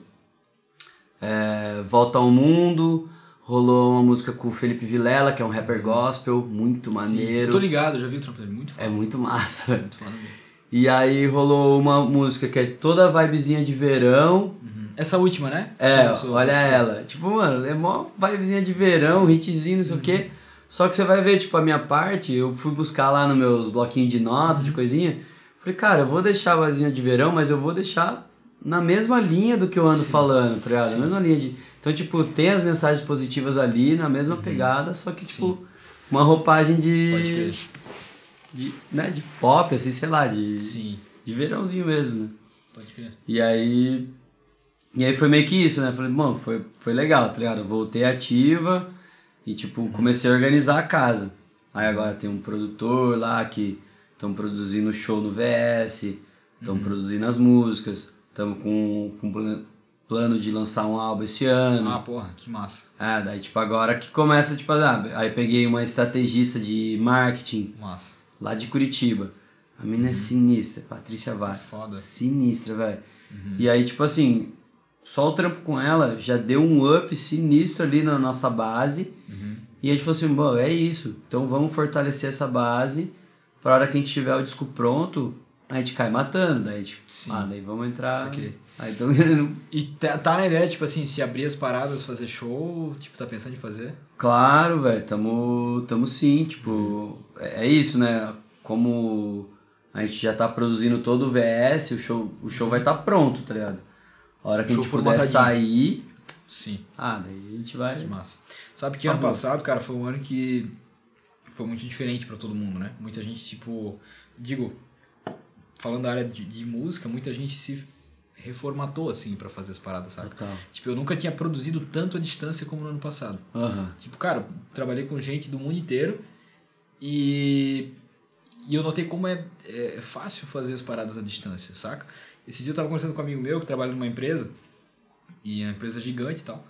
[SPEAKER 2] é, Volta ao Mundo. Rolou uma música com o Felipe Vilela, que é um rapper gospel, muito
[SPEAKER 1] Sim.
[SPEAKER 2] maneiro.
[SPEAKER 1] Eu tô ligado, já vi o trampo dele. Muito foda.
[SPEAKER 2] É muito massa.
[SPEAKER 1] Muito foda mesmo.
[SPEAKER 2] E aí rolou uma música que é toda vibezinha de verão.
[SPEAKER 1] Uhum. Essa última, né?
[SPEAKER 2] É,
[SPEAKER 1] lançou-
[SPEAKER 2] olha ela. Tipo, mano, é mó vibezinha de verão, hitzinho, não sei o quê. Só que você vai ver, tipo, a minha parte, eu fui buscar lá nos meus bloquinhos de notas, de coisinha. Falei, cara, eu vou deixar a vibezinha de verão, mas eu vou deixar na mesma linha do que eu ando falando, tá ligado? Na mesma linha de. Então, tipo, tem as mensagens positivas ali, na mesma pegada, só que, tipo, uma roupagem de. De, né, de pop, assim, sei lá, de,
[SPEAKER 1] Sim.
[SPEAKER 2] de verãozinho mesmo, né?
[SPEAKER 1] Pode crer.
[SPEAKER 2] E aí E aí foi meio que isso, né? Falei, mano, foi, foi legal, tá ligado? Eu voltei ativa e, tipo, comecei a organizar a casa. Aí agora tem um produtor lá que estão produzindo show no VS, estão
[SPEAKER 1] Uhum.
[SPEAKER 2] produzindo as músicas, estamos com, com plano de lançar um álbum esse ano.
[SPEAKER 1] Ah, porra, que massa.
[SPEAKER 2] Ah, daí, tipo, agora que começa, tipo, ah, aí peguei uma estrategista de marketing
[SPEAKER 1] Massa.
[SPEAKER 2] lá de Curitiba. A mina é sinistra, Patrícia Vaz.
[SPEAKER 1] Uhum. Foda. Uhum.
[SPEAKER 2] Sinistra, velho. E aí, tipo assim, só o trampo com ela já deu um up sinistro ali na nossa base.
[SPEAKER 1] Uhum.
[SPEAKER 2] E a gente falou assim, bom, é isso. Então vamos fortalecer essa base. Pra hora que a gente tiver o disco pronto, a gente cai matando. Daí, tipo,
[SPEAKER 1] Sim.
[SPEAKER 2] ah, daí vamos entrar.
[SPEAKER 1] Saquei.
[SPEAKER 2] Aí tão.
[SPEAKER 1] E tá, tá na ideia, tipo assim, se abrir as paradas, fazer show, tipo, tá pensando em fazer?
[SPEAKER 2] Claro, velho, tamo, tamo sim, tipo, é, é isso, né? Como a gente já tá produzindo todo o VS, o show, o show vai estar tá pronto, tá ligado? A hora que
[SPEAKER 1] Show
[SPEAKER 2] a gente puder sair,
[SPEAKER 1] Sim.
[SPEAKER 2] ah, daí a gente vai.
[SPEAKER 1] Que massa. Sabe que ano
[SPEAKER 2] Tá bom.
[SPEAKER 1] passado, cara, foi um ano que foi muito diferente pra todo mundo, né? Muita gente, tipo, digo, falando da área de, de música, muita gente se reformatou, assim, pra fazer as paradas, sabe?
[SPEAKER 2] Total.
[SPEAKER 1] Tipo, eu nunca tinha produzido tanto à distância como no ano passado.
[SPEAKER 2] Aham.
[SPEAKER 1] Tipo, cara, trabalhei com gente do mundo inteiro e, e eu notei como é, é fácil fazer as paradas à distância, saca? Esse dia eu tava conversando com um amigo meu que trabalha numa empresa, e é uma empresa gigante e tal,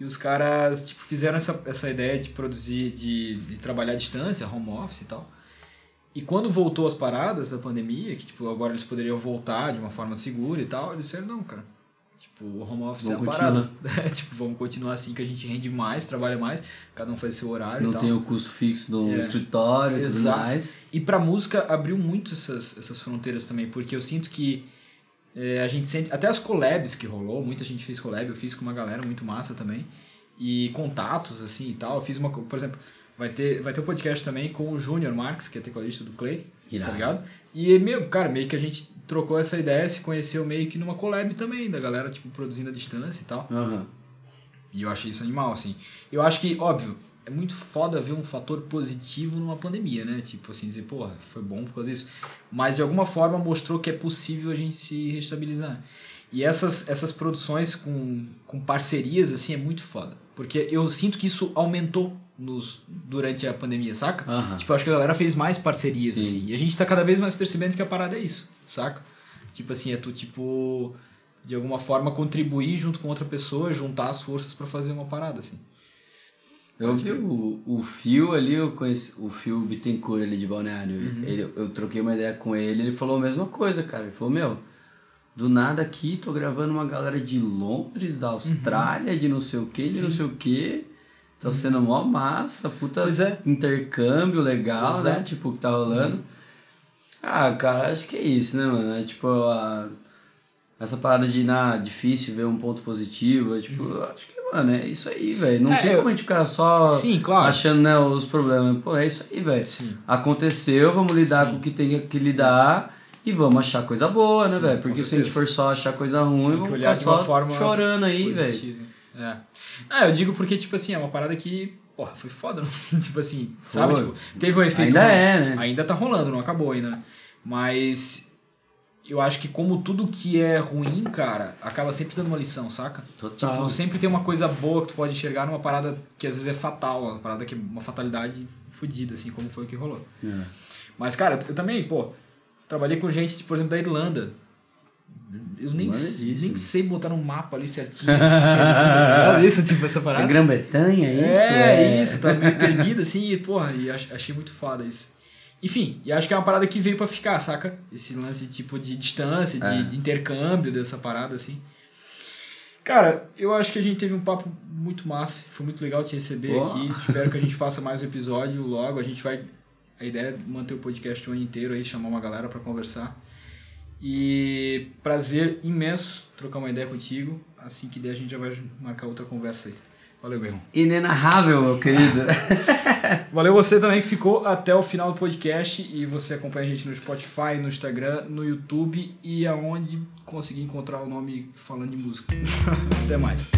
[SPEAKER 1] e os caras, tipo, fizeram essa, essa ideia de produzir, de, de trabalhar à distância, home office e tal. E quando voltou as paradas da pandemia, que, tipo, agora eles poderiam voltar de uma forma segura e tal, eles disseram, não, cara, Tipo, o home office
[SPEAKER 2] Vamos
[SPEAKER 1] é parada. É, tipo, vamos continuar assim que a gente rende mais, trabalha mais, cada um faz seu horário
[SPEAKER 2] Não
[SPEAKER 1] e tal.
[SPEAKER 2] tem o custo fixo do
[SPEAKER 1] É.
[SPEAKER 2] escritório e tudo mais.
[SPEAKER 1] E pra música abriu muito essas, essas fronteiras também, porque eu sinto que é, a gente sente. Até as collabs que rolou, muita gente fez collab, eu fiz com uma galera muito massa também. E contatos, assim e tal. Eu fiz uma. Por exemplo, vai ter, vai ter um podcast também com o Júnior Marques, que é tecladista do Clay.
[SPEAKER 2] Irado.
[SPEAKER 1] Tá ligado? E, meu, cara, meio que a gente trocou essa ideia, se conheceu meio que numa collab também, da galera, tipo, produzindo à distância e tal.
[SPEAKER 2] Aham.
[SPEAKER 1] E eu achei isso animal, assim. Eu acho que, óbvio, é muito foda ver um fator positivo numa pandemia, né? Tipo assim, dizer, porra, foi bom por causa disso. Mas de alguma forma mostrou que é possível a gente se restabilizar. E essas, essas produções com, com parcerias, assim, é muito foda. Porque eu sinto que isso aumentou nos, durante a pandemia, saca? Tipo, acho que a galera fez mais parcerias,
[SPEAKER 2] Sim.
[SPEAKER 1] assim. E a gente tá cada vez mais percebendo que a parada é isso, saca? Tipo assim, é tu, tipo, de alguma forma contribuir junto com outra pessoa, juntar as forças pra fazer uma parada, assim.
[SPEAKER 2] Eu vi o, o Fio ali, eu conheci o Fio Bittencourt ali de Balneário.
[SPEAKER 1] Uhum.
[SPEAKER 2] Ele, eu troquei uma ideia com ele, ele falou a mesma coisa, cara. Ele falou, meu, do nada aqui tô gravando uma galera de Londres, da Austrália, de não sei o que, de não
[SPEAKER 1] Uhum.
[SPEAKER 2] Sei o que. Tá sendo mó massa, puta
[SPEAKER 1] Pois é.
[SPEAKER 2] intercâmbio legal, né?
[SPEAKER 1] Exato.
[SPEAKER 2] Tipo, que tá rolando. Ah, cara, acho que é isso, né, mano? É tipo, a, essa parada de, na difícil ver um ponto positivo, é tipo, acho que, mano, é isso aí, velho. Não
[SPEAKER 1] Uhum. É,
[SPEAKER 2] tem
[SPEAKER 1] eu-
[SPEAKER 2] como a gente ficar só
[SPEAKER 1] Sim, claro.
[SPEAKER 2] achando, né, os problemas. Pô, é isso aí, velho. Aconteceu, vamos lidar
[SPEAKER 1] Sim.
[SPEAKER 2] com o que tem que lidar e vamos achar coisa boa, né, velho? Porque se a gente for só achar coisa ruim,
[SPEAKER 1] Tem
[SPEAKER 2] vamos ficar só
[SPEAKER 1] forma
[SPEAKER 2] chorando aí, velho.
[SPEAKER 1] É. Ah, eu digo porque, tipo assim, é uma parada que, porra, foi foda, não? tipo assim, sabe?
[SPEAKER 2] Foi.
[SPEAKER 1] Tipo, teve um efeito.
[SPEAKER 2] Ainda
[SPEAKER 1] ruim.
[SPEAKER 2] é, né?
[SPEAKER 1] Ainda tá rolando, não acabou ainda, né? Mas eu acho que como tudo que é ruim, cara, acaba sempre dando uma lição, saca?
[SPEAKER 2] Total.
[SPEAKER 1] Tipo, sempre tem uma coisa boa que tu pode enxergar numa parada que às vezes é fatal, uma parada que é uma fatalidade fodida, assim, como foi o que rolou.
[SPEAKER 2] É.
[SPEAKER 1] Mas, cara, eu também, pô, trabalhei com gente, por exemplo, da Irlanda. Eu nem,
[SPEAKER 2] Maneiríssimo.
[SPEAKER 1] nem sei botar no mapa ali certinho. Olha isso, tipo, essa
[SPEAKER 2] É
[SPEAKER 1] parada.
[SPEAKER 2] Grã-Bretanha, é isso?
[SPEAKER 1] É, isso, tá meio perdido assim, e, porra, e ach- achei muito foda isso. Enfim, e acho que é uma parada que veio pra ficar, saca? Esse lance tipo de distância, de,
[SPEAKER 2] É.
[SPEAKER 1] de intercâmbio dessa parada, assim. Cara, eu acho que a gente teve um papo muito massa. Foi muito legal te receber
[SPEAKER 2] Pô.
[SPEAKER 1] aqui. Espero que a gente faça mais um episódio logo. A gente vai. A ideia é manter o podcast o ano inteiro aí, chamar uma galera pra conversar. E prazer imenso trocar uma ideia contigo. Assim que der, a gente já vai marcar outra conversa aí. Valeu, meu irmão.
[SPEAKER 2] Inenarrável, meu querido.
[SPEAKER 1] Valeu você também que ficou até o final do podcast e você acompanha a gente no Spotify, no Instagram, no YouTube e aonde conseguir encontrar o nome falando de música. até mais.